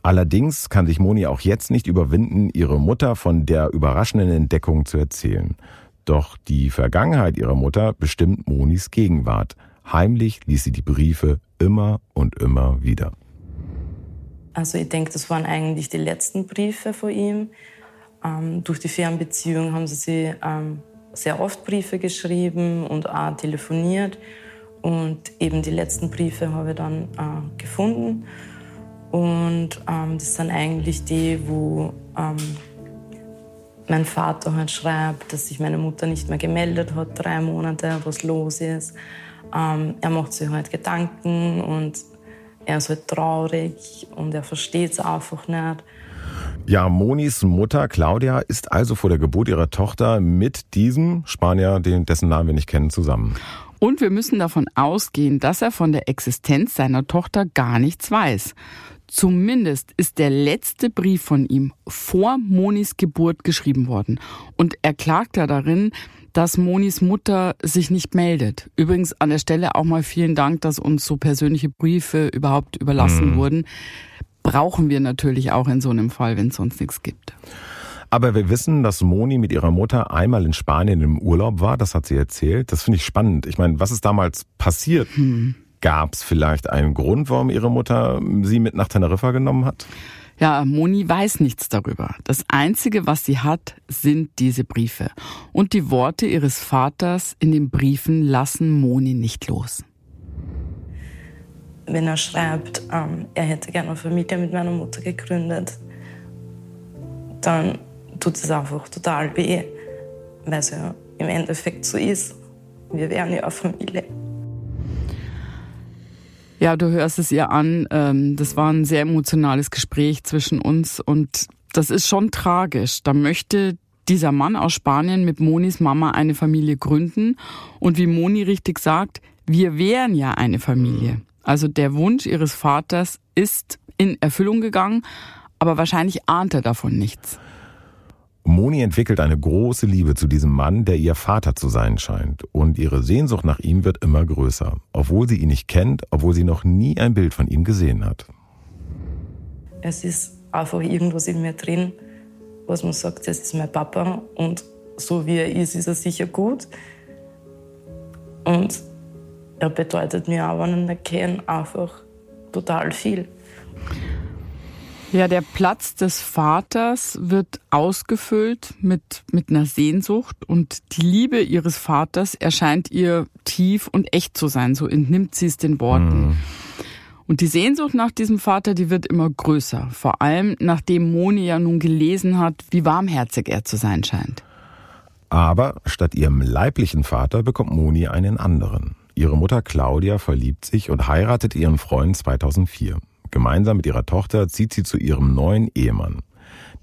Allerdings kann sich Moni auch jetzt nicht überwinden, ihre Mutter von der überraschenden Entdeckung zu erzählen. Doch die Vergangenheit ihrer Mutter bestimmt Monis Gegenwart. Heimlich ließ sie die Briefe immer und immer wieder. Also ich denke, das waren eigentlich die letzten Briefe von ihm. Ähm, durch die Fernbeziehung haben sie sie ähm, sehr oft Briefe geschrieben und auch telefoniert. Und eben die letzten Briefe habe ich dann äh, gefunden. Und ähm, das sind eigentlich die, wo ähm, mein Vater halt schreibt, dass sich meine Mutter nicht mehr gemeldet hat, drei Monate, was los ist. Ähm, er macht sich halt Gedanken und er ist halt traurig und er versteht es einfach nicht. Ja, Monis Mutter Claudia ist also vor der Geburt ihrer Tochter mit diesem Spanier, dessen Namen wir nicht kennen, zusammen. Und wir müssen davon ausgehen, dass er von der Existenz seiner Tochter gar nichts weiß. Zumindest ist der letzte Brief von ihm vor Monis Geburt geschrieben worden. Und er klagt ja darin, dass Monis Mutter sich nicht meldet. Übrigens an der Stelle auch mal vielen Dank, dass uns so persönliche Briefe überhaupt überlassen mhm. wurden. Brauchen wir natürlich auch in so einem Fall, wenn es sonst nichts gibt. Aber wir wissen, dass Moni mit ihrer Mutter einmal in Spanien im Urlaub war. Das hat sie erzählt. Das finde ich spannend. Ich meine, was ist damals passiert? Hm. Gab es vielleicht einen Grund, warum ihre Mutter sie mit nach Teneriffa genommen hat? Ja, Moni weiß nichts darüber. Das Einzige, was sie hat, sind diese Briefe. Und die Worte ihres Vaters in den Briefen lassen Moni nicht los. Wenn er schreibt, ähm, er hätte gerne eine Familie mit meiner Mutter gegründet, dann tut es einfach total weh, weil es ja im Endeffekt so ist. Wir wären ja eine Familie. Ja, du hörst es ihr an. Ähm, das war ein sehr emotionales Gespräch zwischen uns und das ist schon tragisch. Da möchte dieser Mann aus Spanien mit Monis Mama eine Familie gründen und wie Moni richtig sagt, wir wären ja eine Familie. Also der Wunsch ihres Vaters ist in Erfüllung gegangen, aber wahrscheinlich ahnt er davon nichts. Moni entwickelt eine große Liebe zu diesem Mann, der ihr Vater zu sein scheint. Und ihre Sehnsucht nach ihm wird immer größer, obwohl sie ihn nicht kennt, obwohl sie noch nie ein Bild von ihm gesehen hat. Es ist einfach irgendwas in mir drin, was man sagt, das ist mein Papa und so wie er ist, ist er sicher gut. Und er bedeutet mir auch, wenn ich ihn nicht kenne, einfach total viel. Ja, der Platz des Vaters wird ausgefüllt mit, mit einer Sehnsucht und die Liebe ihres Vaters erscheint ihr tief und echt zu sein, so entnimmt sie es den Worten. Mhm. Und die Sehnsucht nach diesem Vater, die wird immer größer, vor allem nachdem Moni ja nun gelesen hat, wie warmherzig er zu sein scheint. Aber statt ihrem leiblichen Vater bekommt Moni einen anderen. Ihre Mutter Claudia verliebt sich und heiratet ihren Freund 2004. Gemeinsam mit ihrer Tochter zieht sie zu ihrem neuen Ehemann.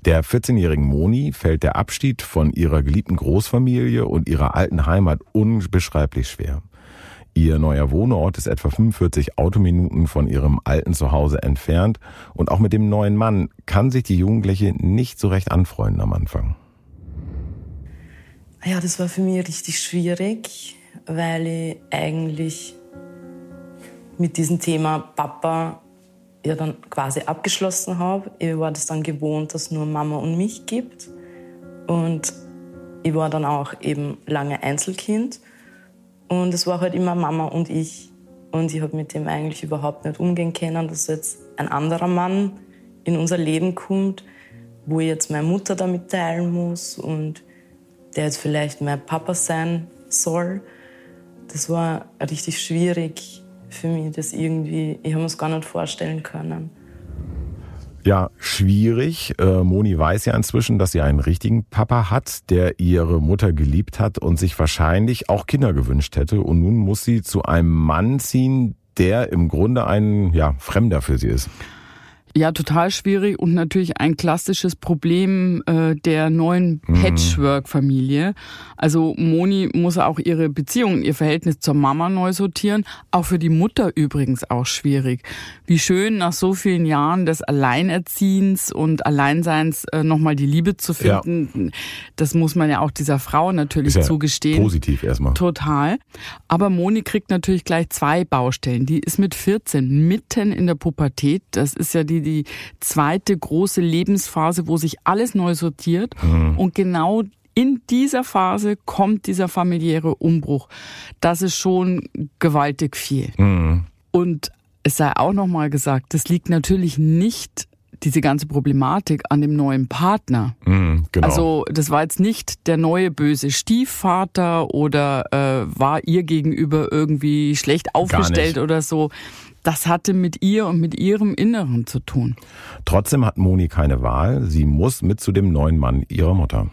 Der 14-jährigen Moni fällt der Abschied von ihrer geliebten Großfamilie und ihrer alten Heimat unbeschreiblich schwer. Ihr neuer Wohnort ist etwa 45 Autominuten von ihrem alten Zuhause entfernt und auch mit dem neuen Mann kann sich die Jugendliche nicht so recht anfreunden am Anfang. Ja, das war für mich richtig schwierig, weil ich eigentlich mit diesem Thema Papa ja dann quasi abgeschlossen habe. Ich war das dann gewohnt, dass es nur Mama und mich gibt. Und ich war dann auch eben lange Einzelkind. Und es war halt immer Mama und ich. Und ich habe mit dem eigentlich überhaupt nicht umgehen können, dass jetzt ein anderer Mann in unser Leben kommt, wo ich jetzt meine Mutter damit teilen muss und der jetzt vielleicht mein Papa sein soll. Das war richtig schwierig für mich das irgendwie, ich habe es gar nicht vorstellen können. Ja, schwierig. Äh, Moni weiß ja inzwischen, dass sie einen richtigen Papa hat, der ihre Mutter geliebt hat und sich wahrscheinlich auch Kinder gewünscht hätte. Und nun muss sie zu einem Mann ziehen, der im Grunde ein ja, Fremder für sie ist. Ja, total schwierig und natürlich ein klassisches Problem äh, der neuen mhm. Patchwork-Familie. Also Moni muss auch ihre Beziehung, ihr Verhältnis zur Mama neu sortieren. Auch für die Mutter übrigens auch schwierig. Wie schön nach so vielen Jahren des Alleinerziehens und Alleinseins äh, nochmal die Liebe zu finden. Ja. Das muss man ja auch dieser Frau natürlich ja zugestehen. Positiv erstmal. Total. Aber Moni kriegt natürlich gleich zwei Baustellen. Die ist mit 14 mitten in der Pubertät. Das ist ja die die zweite große Lebensphase, wo sich alles neu sortiert. Mhm. Und genau in dieser Phase kommt dieser familiäre Umbruch. Das ist schon gewaltig viel. Mhm. Und es sei auch nochmal gesagt, das liegt natürlich nicht diese ganze Problematik an dem neuen Partner. Mm, genau. Also das war jetzt nicht der neue böse Stiefvater oder äh, war ihr gegenüber irgendwie schlecht aufgestellt oder so das hatte mit ihr und mit ihrem Inneren zu tun. Trotzdem hat Moni keine Wahl. Sie muss mit zu dem neuen Mann ihrer Mutter.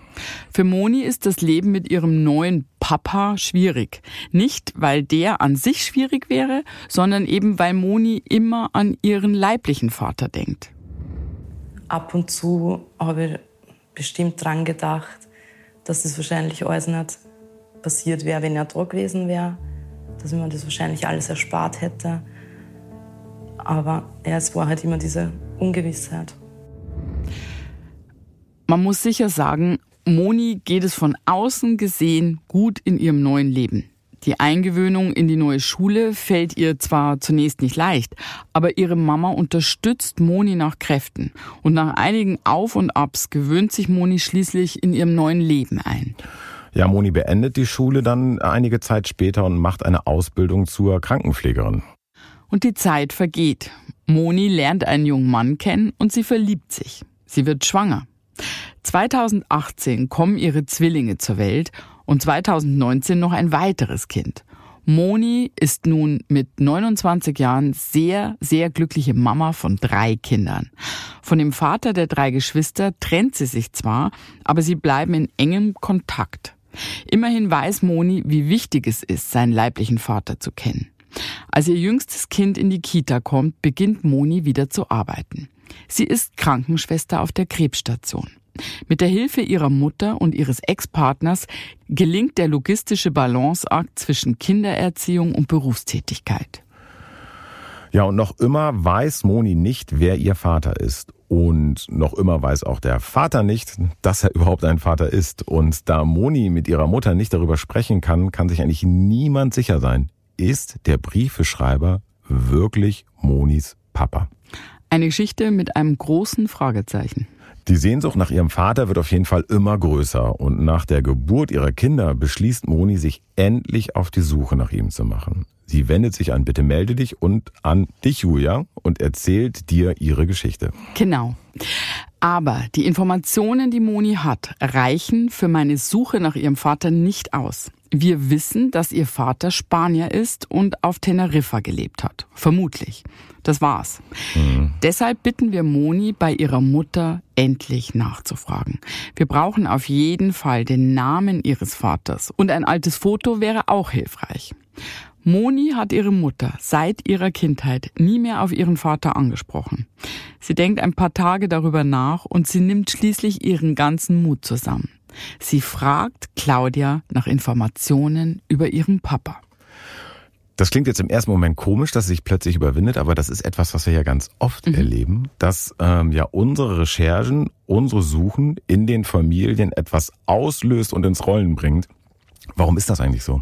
Für Moni ist das Leben mit ihrem neuen Papa schwierig. Nicht, weil der an sich schwierig wäre, sondern eben, weil Moni immer an ihren leiblichen Vater denkt. Ab und zu habe ich bestimmt dran gedacht, dass das wahrscheinlich alles nicht passiert wäre, wenn er da gewesen wäre. Dass ich mir das wahrscheinlich alles erspart hätte. Aber ja, es war halt immer diese Ungewissheit. Man muss sicher sagen, Moni geht es von außen gesehen gut in ihrem neuen Leben. Die Eingewöhnung in die neue Schule fällt ihr zwar zunächst nicht leicht, aber ihre Mama unterstützt Moni nach Kräften. Und nach einigen Auf und Abs gewöhnt sich Moni schließlich in ihrem neuen Leben ein. Ja, Moni beendet die Schule dann einige Zeit später und macht eine Ausbildung zur Krankenpflegerin. Und die Zeit vergeht. Moni lernt einen jungen Mann kennen und sie verliebt sich. Sie wird schwanger. 2018 kommen ihre Zwillinge zur Welt und 2019 noch ein weiteres Kind. Moni ist nun mit 29 Jahren sehr, sehr glückliche Mama von drei Kindern. Von dem Vater der drei Geschwister trennt sie sich zwar, aber sie bleiben in engem Kontakt. Immerhin weiß Moni, wie wichtig es ist, seinen leiblichen Vater zu kennen. Als ihr jüngstes Kind in die Kita kommt, beginnt Moni wieder zu arbeiten. Sie ist Krankenschwester auf der Krebsstation. Mit der Hilfe ihrer Mutter und ihres Ex-Partners gelingt der logistische Balanceakt zwischen Kindererziehung und Berufstätigkeit. Ja, und noch immer weiß Moni nicht, wer ihr Vater ist. Und noch immer weiß auch der Vater nicht, dass er überhaupt ein Vater ist. Und da Moni mit ihrer Mutter nicht darüber sprechen kann, kann sich eigentlich niemand sicher sein ist der Briefeschreiber wirklich Monis Papa? Eine Geschichte mit einem großen Fragezeichen. Die Sehnsucht nach ihrem Vater wird auf jeden Fall immer größer und nach der Geburt ihrer Kinder beschließt Moni, sich endlich auf die Suche nach ihm zu machen. Sie wendet sich an Bitte melde dich und an dich, Julia, und erzählt dir ihre Geschichte. Genau. Aber die Informationen, die Moni hat, reichen für meine Suche nach ihrem Vater nicht aus. Wir wissen, dass ihr Vater Spanier ist und auf Teneriffa gelebt hat. Vermutlich. Das war's. Mhm. Deshalb bitten wir Moni bei ihrer Mutter endlich nachzufragen. Wir brauchen auf jeden Fall den Namen ihres Vaters und ein altes Foto wäre auch hilfreich. Moni hat ihre Mutter seit ihrer Kindheit nie mehr auf ihren Vater angesprochen. Sie denkt ein paar Tage darüber nach und sie nimmt schließlich ihren ganzen Mut zusammen. Sie fragt Claudia nach Informationen über ihren Papa. Das klingt jetzt im ersten Moment komisch, dass sie sich plötzlich überwindet, aber das ist etwas, was wir ja ganz oft mhm. erleben, dass ähm, ja unsere Recherchen, unsere Suchen in den Familien etwas auslöst und ins Rollen bringt. Warum ist das eigentlich so?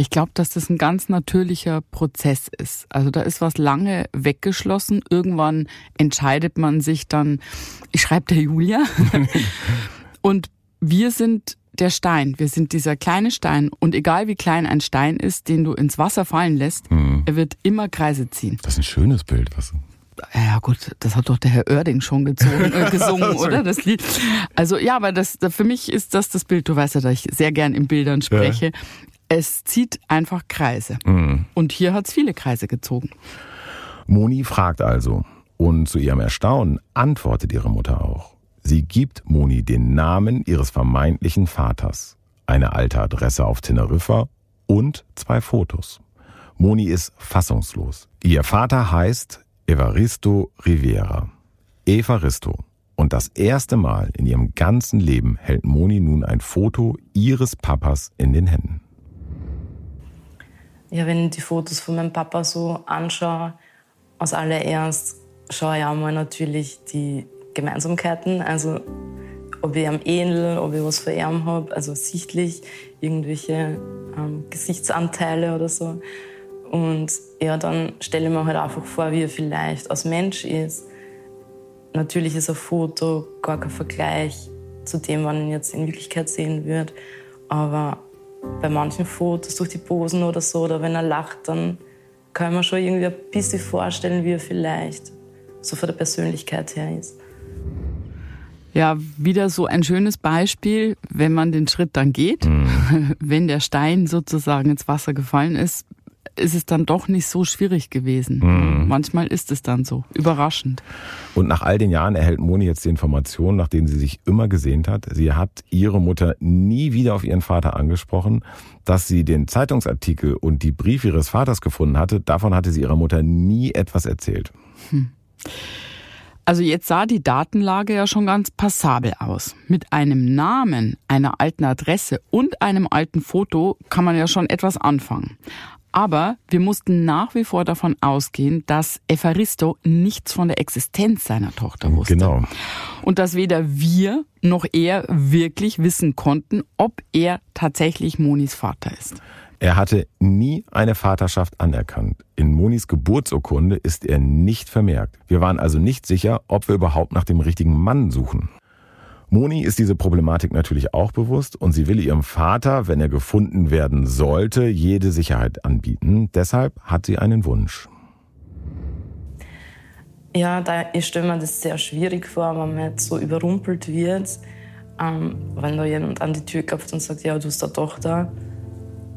Ich glaube, dass das ein ganz natürlicher Prozess ist. Also da ist was lange weggeschlossen. Irgendwann entscheidet man sich dann, ich schreibe der Julia. und wir sind der Stein. Wir sind dieser kleine Stein. Und egal wie klein ein Stein ist, den du ins Wasser fallen lässt, mhm. er wird immer Kreise ziehen. Das ist ein schönes Bild. Was? Ja gut, das hat doch der Herr Oerding schon gezogen, äh, gesungen, oder? Das Lied. Also ja, aber das, für mich ist das das Bild. Du weißt ja, dass ich sehr gern in Bildern spreche. Ja. Es zieht einfach Kreise. Mhm. Und hier hat es viele Kreise gezogen. Moni fragt also, Und zu ihrem Erstaunen antwortet ihre Mutter auch. Sie gibt Moni den Namen ihres vermeintlichen Vaters, eine alte Adresse auf Teneriffa und zwei Fotos. Moni ist fassungslos. Ihr Vater heißt Evaristo Rivera. Evaristo. Und das erste Mal in ihrem ganzen Leben hält Moni nun ein Foto ihres Papas in den Händen. Ja, wenn ich die Fotos von meinem Papa so anschaue, als allererst schaue ich auch mal natürlich die Gemeinsamkeiten. Also ob ich am ähnel, ob ich was für ihn habe, also sichtlich irgendwelche ähm, Gesichtsanteile oder so. Und ja, dann stelle ich mir halt einfach vor, wie er vielleicht als Mensch ist. Natürlich ist ein Foto gar kein Vergleich zu dem, wann ich jetzt in Wirklichkeit sehen würde. Aber bei manchen Fotos durch die Posen oder so, oder wenn er lacht, dann kann man schon irgendwie ein bisschen vorstellen, wie er vielleicht so von der Persönlichkeit her ist. Ja, wieder so ein schönes Beispiel, wenn man den Schritt dann geht, mhm. wenn der Stein sozusagen ins Wasser gefallen ist, ist es dann doch nicht so schwierig gewesen. Mhm. Manchmal ist es dann so. Überraschend. Und nach all den Jahren erhält Moni jetzt die Information, nach denen sie sich immer gesehnt hat. Sie hat ihre Mutter nie wieder auf ihren Vater angesprochen. Dass sie den Zeitungsartikel und die Briefe ihres Vaters gefunden hatte, davon hatte sie ihrer Mutter nie etwas erzählt. Hm. Also jetzt sah die Datenlage ja schon ganz passabel aus. Mit einem Namen, einer alten Adresse und einem alten Foto kann man ja schon etwas anfangen. Aber wir mussten nach wie vor davon ausgehen, dass Evaristo nichts von der Existenz seiner Tochter wusste. Genau. Und dass weder wir noch er wirklich wissen konnten, ob er tatsächlich Monis Vater ist. Er hatte nie eine Vaterschaft anerkannt. In Monis Geburtsurkunde ist er nicht vermerkt. Wir waren also nicht sicher, ob wir überhaupt nach dem richtigen Mann suchen. Moni ist diese Problematik natürlich auch bewusst und sie will ihrem Vater, wenn er gefunden werden sollte, jede Sicherheit anbieten. Deshalb hat sie einen Wunsch. Ja, da, ich stelle mir das sehr schwierig vor, wenn man jetzt so überrumpelt wird, ähm, wenn da jemand an die Tür klopft und sagt, ja, du hast eine Tochter,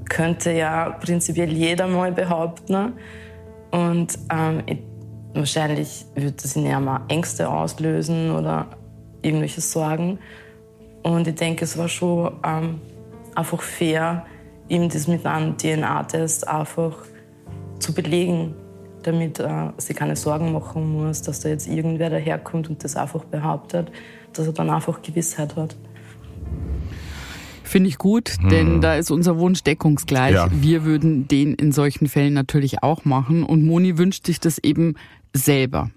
könnte ja prinzipiell jeder mal behaupten. Und ähm, ich, wahrscheinlich würde das in ihm Ängste auslösen oder irgendwelche Sorgen. Und ich denke, es war schon ähm, einfach fair, ihm das mit einem DNA-Test einfach zu belegen, damit äh, sie keine Sorgen machen muss, dass da jetzt irgendwer daherkommt und das einfach behauptet, dass er dann einfach Gewissheit hat. Finde ich gut, hm. denn da ist unser Wunsch deckungsgleich. Ja. Wir würden den in solchen Fällen natürlich auch machen. Und Moni wünscht sich das eben selber.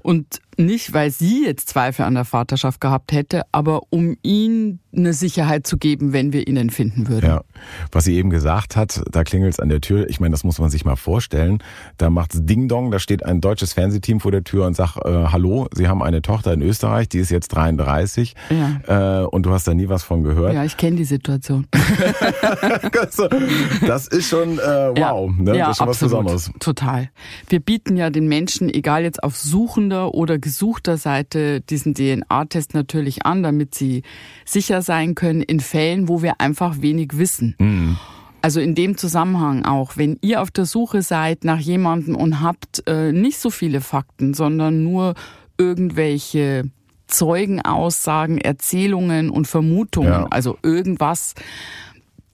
Und nicht, weil sie jetzt Zweifel an der Vaterschaft gehabt hätte, aber um ihn eine Sicherheit zu geben, wenn wir ihn finden würden. Ja, was sie eben gesagt hat, da klingelt es an der Tür. Ich meine, das muss man sich mal vorstellen. Da macht's Ding Dong, da steht ein deutsches Fernsehteam vor der Tür und sagt, äh, hallo, Sie haben eine Tochter in Österreich, die ist jetzt 33 ja. äh, und du hast da nie was von gehört. Ja, ich kenne die Situation. das ist schon äh, wow, ja, ne? das ist schon absolut. was Besonderes. Total. Wir bieten ja den Menschen, egal jetzt auf suchender oder gesuchter Seite, diesen DNA-Test natürlich an, damit sie sicher sein können in Fällen, wo wir einfach wenig wissen. Mhm. Also in dem Zusammenhang auch, wenn ihr auf der Suche seid nach jemandem und habt äh, nicht so viele Fakten, sondern nur irgendwelche Zeugenaussagen, Erzählungen und Vermutungen, ja. also irgendwas,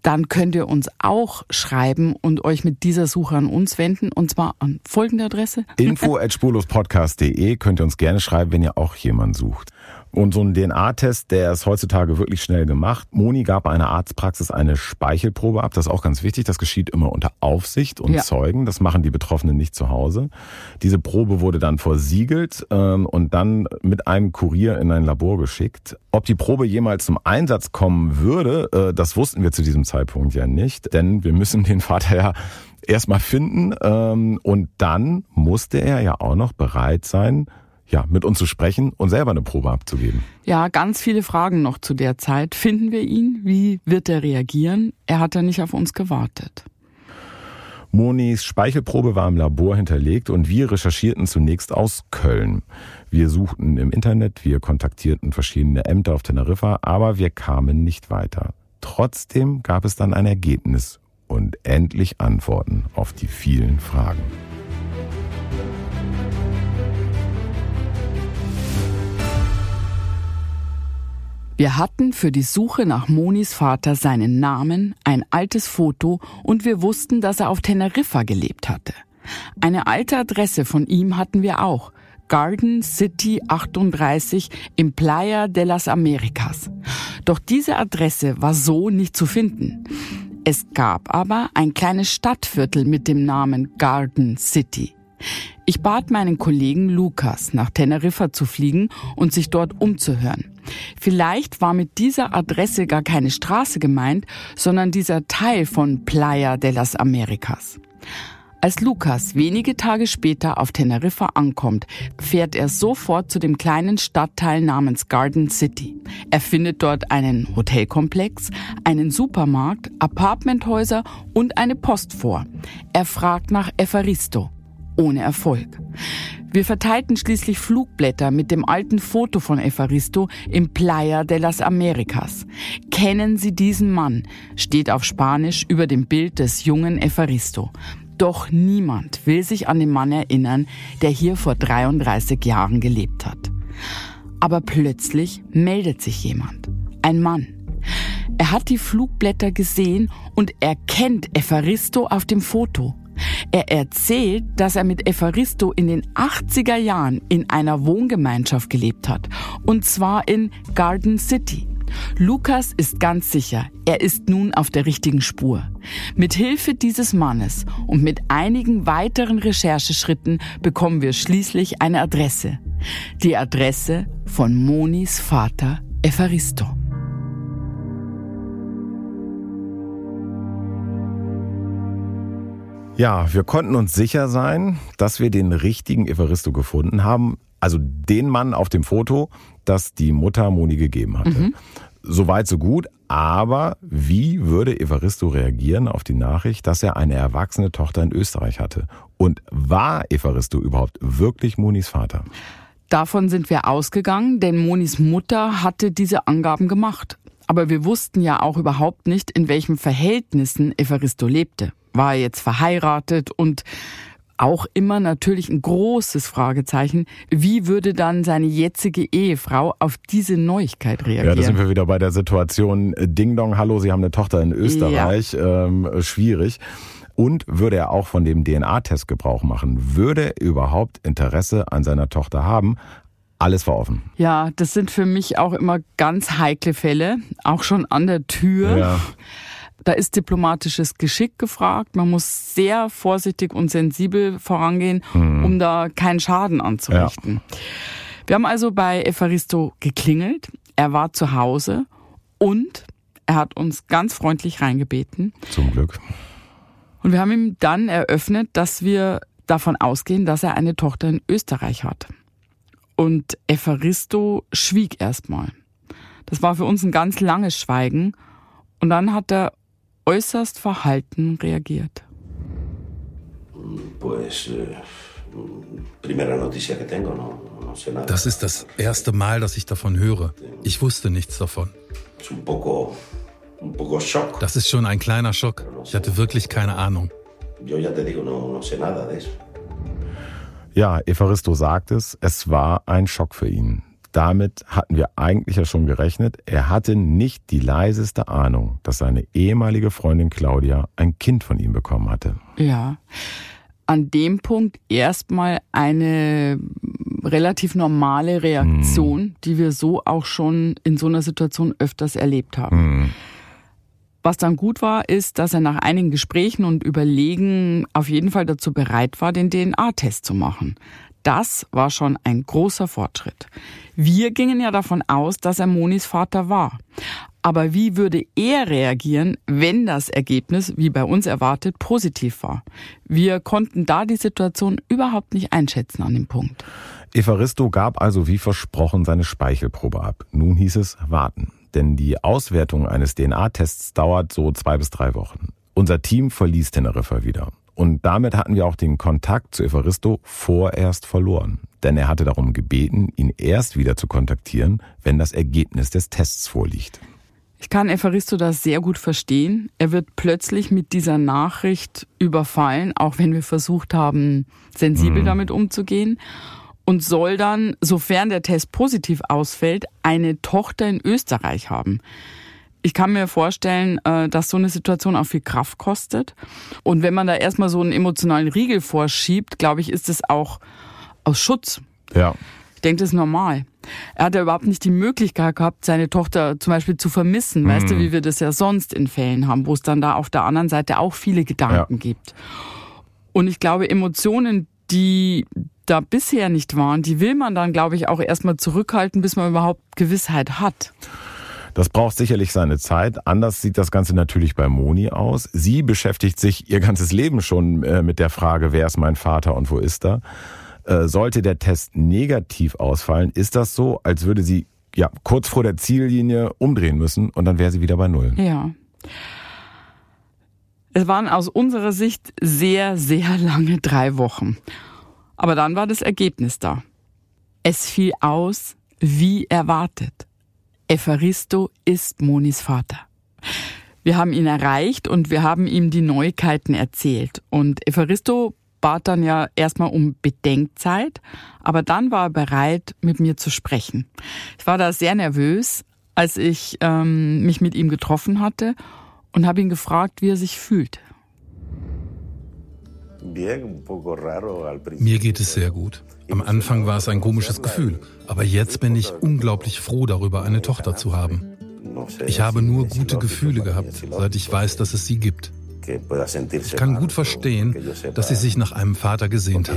dann könnt ihr uns auch schreiben und euch mit dieser Suche an uns wenden und zwar an folgende Adresse. Info at spurlospodcast.de könnt ihr uns gerne schreiben, wenn ihr auch jemanden sucht. Und so ein DNA-Test, der ist heutzutage wirklich schnell gemacht. Moni gab bei einer Arztpraxis eine Speichelprobe ab. Das ist auch ganz wichtig. Das geschieht immer unter Aufsicht und ja. Zeugen. Das machen die Betroffenen nicht zu Hause. Diese Probe wurde dann versiegelt ähm, und dann mit einem Kurier in ein Labor geschickt. Ob die Probe jemals zum Einsatz kommen würde, äh, das wussten wir zu diesem Zeitpunkt ja nicht. Denn wir müssen den Vater ja erstmal finden. Ähm, und dann musste er ja auch noch bereit sein, ja, mit uns zu sprechen und selber eine Probe abzugeben. Ja, ganz viele Fragen noch zu der Zeit. Finden wir ihn? Wie wird er reagieren? Er hat ja nicht auf uns gewartet. Monis Speichelprobe war im Labor hinterlegt und wir recherchierten zunächst aus Köln. Wir suchten im Internet, wir kontaktierten verschiedene Ämter auf Teneriffa, aber wir kamen nicht weiter. Trotzdem gab es dann ein Ergebnis und endlich Antworten auf die vielen Fragen. Wir hatten für die Suche nach Monis Vater seinen Namen, ein altes Foto und wir wussten, dass er auf Teneriffa gelebt hatte. Eine alte Adresse von ihm hatten wir auch. Garden City 38 im Playa de las Americas. Doch diese Adresse war so nicht zu finden. Es gab aber ein kleines Stadtviertel mit dem Namen Garden City. Ich bat meinen Kollegen Lukas, nach Teneriffa zu fliegen und sich dort umzuhören. Vielleicht war mit dieser Adresse gar keine Straße gemeint, sondern dieser Teil von Playa de las Americas. Als Lukas wenige Tage später auf Teneriffa ankommt, fährt er sofort zu dem kleinen Stadtteil namens Garden City. Er findet dort einen Hotelkomplex, einen Supermarkt, Apartmenthäuser und eine Post vor. Er fragt nach Evaristo ohne Erfolg. Wir verteilten schließlich Flugblätter mit dem alten Foto von Evaristo im Playa de las Americas. Kennen Sie diesen Mann? steht auf Spanisch über dem Bild des jungen Evaristo. Doch niemand will sich an den Mann erinnern, der hier vor 33 Jahren gelebt hat. Aber plötzlich meldet sich jemand. Ein Mann. Er hat die Flugblätter gesehen und erkennt Evaristo auf dem Foto. Er erzählt, dass er mit Evaristo in den 80er Jahren in einer Wohngemeinschaft gelebt hat. Und zwar in Garden City. Lukas ist ganz sicher, er ist nun auf der richtigen Spur. Mit Hilfe dieses Mannes und mit einigen weiteren Rechercheschritten bekommen wir schließlich eine Adresse. Die Adresse von Monis Vater Evaristo. Ja, wir konnten uns sicher sein, dass wir den richtigen Evaristo gefunden haben. Also den Mann auf dem Foto, das die Mutter Moni gegeben hatte. Mhm. Soweit, so gut. Aber wie würde Evaristo reagieren auf die Nachricht, dass er eine erwachsene Tochter in Österreich hatte? Und war Evaristo überhaupt wirklich Monis Vater? Davon sind wir ausgegangen, denn Monis Mutter hatte diese Angaben gemacht. Aber wir wussten ja auch überhaupt nicht, in welchen Verhältnissen Evaristo lebte war er jetzt verheiratet und auch immer natürlich ein großes Fragezeichen. Wie würde dann seine jetzige Ehefrau auf diese Neuigkeit reagieren? Ja, da sind wir wieder bei der Situation Ding Dong, hallo, Sie haben eine Tochter in Österreich. Ja. Ähm, schwierig. Und würde er auch von dem DNA-Test Gebrauch machen? Würde er überhaupt Interesse an seiner Tochter haben? Alles war offen. Ja, das sind für mich auch immer ganz heikle Fälle, auch schon an der Tür. Ja. Da ist diplomatisches Geschick gefragt. Man muss sehr vorsichtig und sensibel vorangehen, mhm. um da keinen Schaden anzurichten. Ja. Wir haben also bei Evaristo geklingelt. Er war zu Hause und er hat uns ganz freundlich reingebeten. Zum Glück. Und wir haben ihm dann eröffnet, dass wir davon ausgehen, dass er eine Tochter in Österreich hat. Und Evaristo schwieg erstmal. Das war für uns ein ganz langes Schweigen. Und dann hat er äußerst verhalten reagiert. Das ist das erste Mal, dass ich davon höre. Ich wusste nichts davon. Das ist schon ein kleiner Schock. Ich hatte wirklich keine Ahnung. Ja, Evaristo sagt es, es war ein Schock für ihn damit hatten wir eigentlich ja schon gerechnet. Er hatte nicht die leiseste Ahnung, dass seine ehemalige Freundin Claudia ein Kind von ihm bekommen hatte. Ja. An dem Punkt erstmal eine relativ normale Reaktion, hm. die wir so auch schon in so einer Situation öfters erlebt haben. Hm. Was dann gut war, ist, dass er nach einigen Gesprächen und Überlegen auf jeden Fall dazu bereit war, den DNA-Test zu machen. Das war schon ein großer Fortschritt. Wir gingen ja davon aus, dass er Monis Vater war. Aber wie würde er reagieren, wenn das Ergebnis, wie bei uns erwartet, positiv war? Wir konnten da die Situation überhaupt nicht einschätzen an dem Punkt. Evaristo gab also wie versprochen seine Speichelprobe ab. Nun hieß es warten. Denn die Auswertung eines DNA-Tests dauert so zwei bis drei Wochen. Unser Team verließ Teneriffa wieder. Und damit hatten wir auch den Kontakt zu Evaristo vorerst verloren. Denn er hatte darum gebeten, ihn erst wieder zu kontaktieren, wenn das Ergebnis des Tests vorliegt. Ich kann Evaristo das sehr gut verstehen. Er wird plötzlich mit dieser Nachricht überfallen, auch wenn wir versucht haben, sensibel mhm. damit umzugehen. und soll dann, sofern der Test positiv ausfällt, eine Tochter in Österreich haben. Ich kann mir vorstellen, äh, dass so eine Situation auch viel Kraft kostet. Und wenn man da erstmal so einen emotionalen Riegel vorschiebt, glaube ich, ist es auch aus Schutz. Ja. Ich denke, das ist normal. Er hat ja überhaupt nicht die Möglichkeit gehabt, seine Tochter zum Beispiel zu vermissen. Mhm. Weißt du, wie wir das ja sonst in Fällen haben, wo es dann da auf der anderen Seite auch viele Gedanken ja. gibt. Und ich glaube, Emotionen, die da bisher nicht waren, die will man dann, glaube ich, auch erstmal zurückhalten, bis man überhaupt Gewissheit hat. Das braucht sicherlich seine Zeit. Anders sieht das Ganze natürlich bei Moni aus. Sie beschäftigt sich ihr ganzes Leben schon äh, mit der Frage, wer ist mein Vater und wo ist er. Äh, sollte der Test negativ ausfallen, ist das so, als würde sie ja kurz vor der Ziellinie umdrehen müssen und dann wäre sie wieder bei Null. Ja. Es waren aus unserer Sicht sehr, sehr lange drei Wochen. Aber dann war das Ergebnis da. Es fiel aus wie erwartet. Evaristo ist Monis Vater. Wir haben ihn erreicht und wir haben ihm die Neuigkeiten erzählt. Und Evaristo bat dann ja erstmal um Bedenkzeit, aber dann war er bereit, mit mir zu sprechen. Ich war da sehr nervös, als ich ähm, mich mit ihm getroffen hatte und habe ihn gefragt, wie er sich fühlt. Mir geht es sehr gut. Am Anfang war es ein komisches Gefühl, aber jetzt bin ich unglaublich froh darüber, eine Tochter zu haben. Ich habe nur gute Gefühle gehabt, seit ich weiß, dass es sie gibt. Ich kann gut verstehen, dass sie sich nach einem Vater gesehnt hat.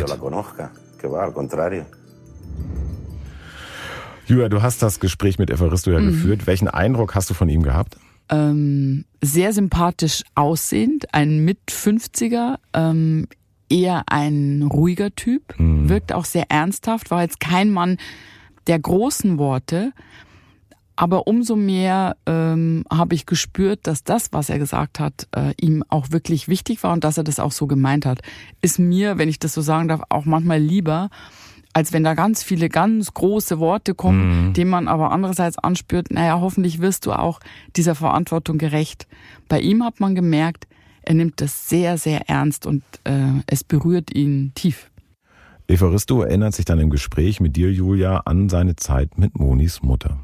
Julia, du hast das Gespräch mit Evaristo ja mhm. geführt. Welchen Eindruck hast du von ihm gehabt? Ähm, sehr sympathisch aussehend, ein Mit-50er, ähm, eher ein ruhiger Typ, mhm. wirkt auch sehr ernsthaft, war jetzt kein Mann der großen Worte, aber umso mehr ähm, habe ich gespürt, dass das, was er gesagt hat, äh, ihm auch wirklich wichtig war und dass er das auch so gemeint hat. Ist mir, wenn ich das so sagen darf, auch manchmal lieber, als wenn da ganz viele ganz große Worte kommen, mhm. denen man aber andererseits anspürt, naja, hoffentlich wirst du auch dieser Verantwortung gerecht. Bei ihm hat man gemerkt, er nimmt das sehr, sehr ernst und äh, es berührt ihn tief. Evaristo erinnert sich dann im Gespräch mit dir, Julia, an seine Zeit mit Monis Mutter.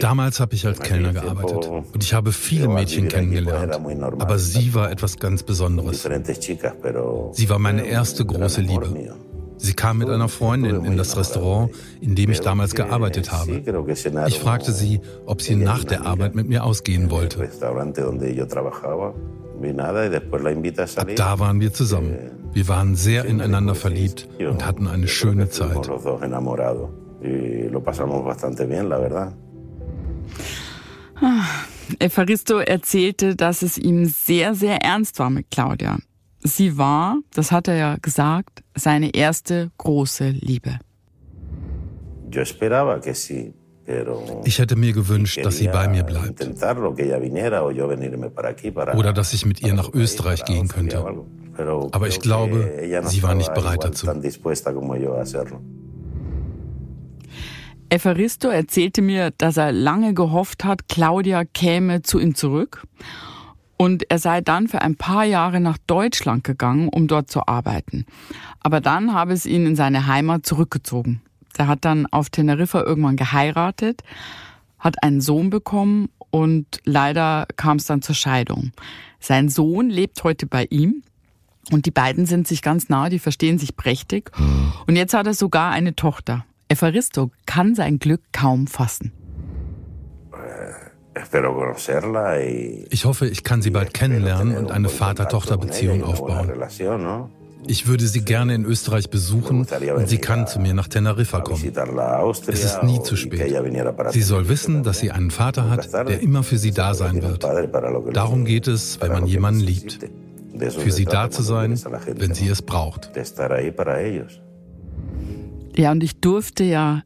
Damals habe ich als Kellner gearbeitet und ich habe viele Mädchen kennengelernt, aber sie war etwas ganz Besonderes. Sie war meine erste große Liebe. Sie kam mit einer Freundin in das Restaurant, in dem ich damals gearbeitet habe. Ich fragte sie, ob sie nach der Arbeit mit mir ausgehen wollte. Ab da waren wir zusammen. Wir waren sehr ineinander verliebt und hatten eine schöne Zeit. Evaristo erzählte, dass es ihm sehr, sehr ernst war mit Claudia. Sie war, das hat er ja gesagt, seine erste große Liebe. Ich hätte mir gewünscht, dass sie bei mir bleibt. Oder dass ich mit ihr nach Österreich gehen könnte. Aber ich glaube, sie war nicht bereit dazu. Evaristo erzählte mir, dass er lange gehofft hat, Claudia käme zu ihm zurück und er sei dann für ein paar Jahre nach Deutschland gegangen, um dort zu arbeiten. Aber dann habe es ihn in seine Heimat zurückgezogen. Er hat dann auf Teneriffa irgendwann geheiratet, hat einen Sohn bekommen und leider kam es dann zur Scheidung. Sein Sohn lebt heute bei ihm und die beiden sind sich ganz nah, die verstehen sich prächtig. Hm. Und jetzt hat er sogar eine Tochter. Evaristo kann sein Glück kaum fassen. Ich hoffe, ich kann sie bald kennenlernen und eine Vater-Tochter-Beziehung aufbauen. Ich würde sie gerne in Österreich besuchen und sie kann zu mir nach Teneriffa kommen. Es ist nie zu spät. Sie soll wissen, dass sie einen Vater hat, der immer für sie da sein wird. Darum geht es, wenn man jemanden liebt. Für sie da zu sein, wenn sie es braucht. Ja, und ich durfte ja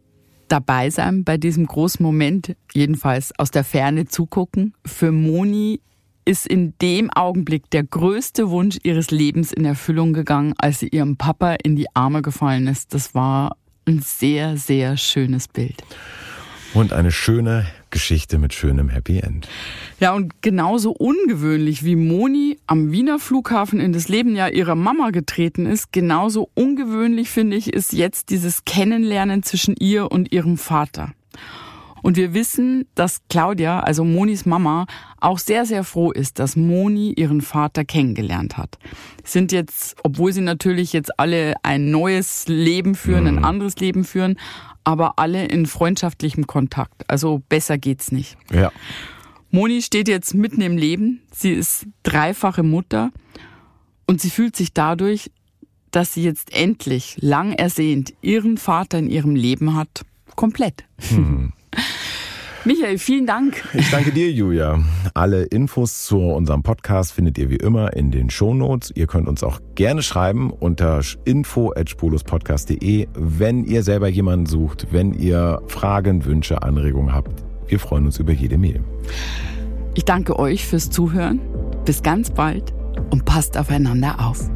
dabei sein bei diesem großen Moment, jedenfalls aus der Ferne zugucken. Für Moni ist in dem Augenblick der größte Wunsch ihres Lebens in Erfüllung gegangen, als sie ihrem Papa in die Arme gefallen ist. Das war ein sehr, sehr schönes Bild. Und eine schöne, Geschichte mit schönem Happy End. Ja, und genauso ungewöhnlich wie Moni am Wiener Flughafen in das Leben ja ihrer Mama getreten ist, genauso ungewöhnlich finde ich ist jetzt dieses Kennenlernen zwischen ihr und ihrem Vater. Und wir wissen, dass Claudia, also Monis Mama, auch sehr, sehr froh ist, dass Moni ihren Vater kennengelernt hat. Sind jetzt, obwohl sie natürlich jetzt alle ein neues Leben führen, mhm. ein anderes Leben führen, aber alle in freundschaftlichem Kontakt. Also besser geht's nicht. Ja. Moni steht jetzt mitten im Leben. Sie ist dreifache Mutter und sie fühlt sich dadurch, dass sie jetzt endlich lang ersehnt ihren Vater in ihrem Leben hat, komplett. Hm. Michael, vielen Dank. Ich danke dir, Julia. Alle Infos zu unserem Podcast findet ihr wie immer in den Shownotes. Ihr könnt uns auch gerne schreiben unter info.spuluspodcast.de, wenn ihr selber jemanden sucht, wenn ihr Fragen, Wünsche, Anregungen habt. Wir freuen uns über jede Mail. Ich danke euch fürs Zuhören. Bis ganz bald und passt aufeinander auf.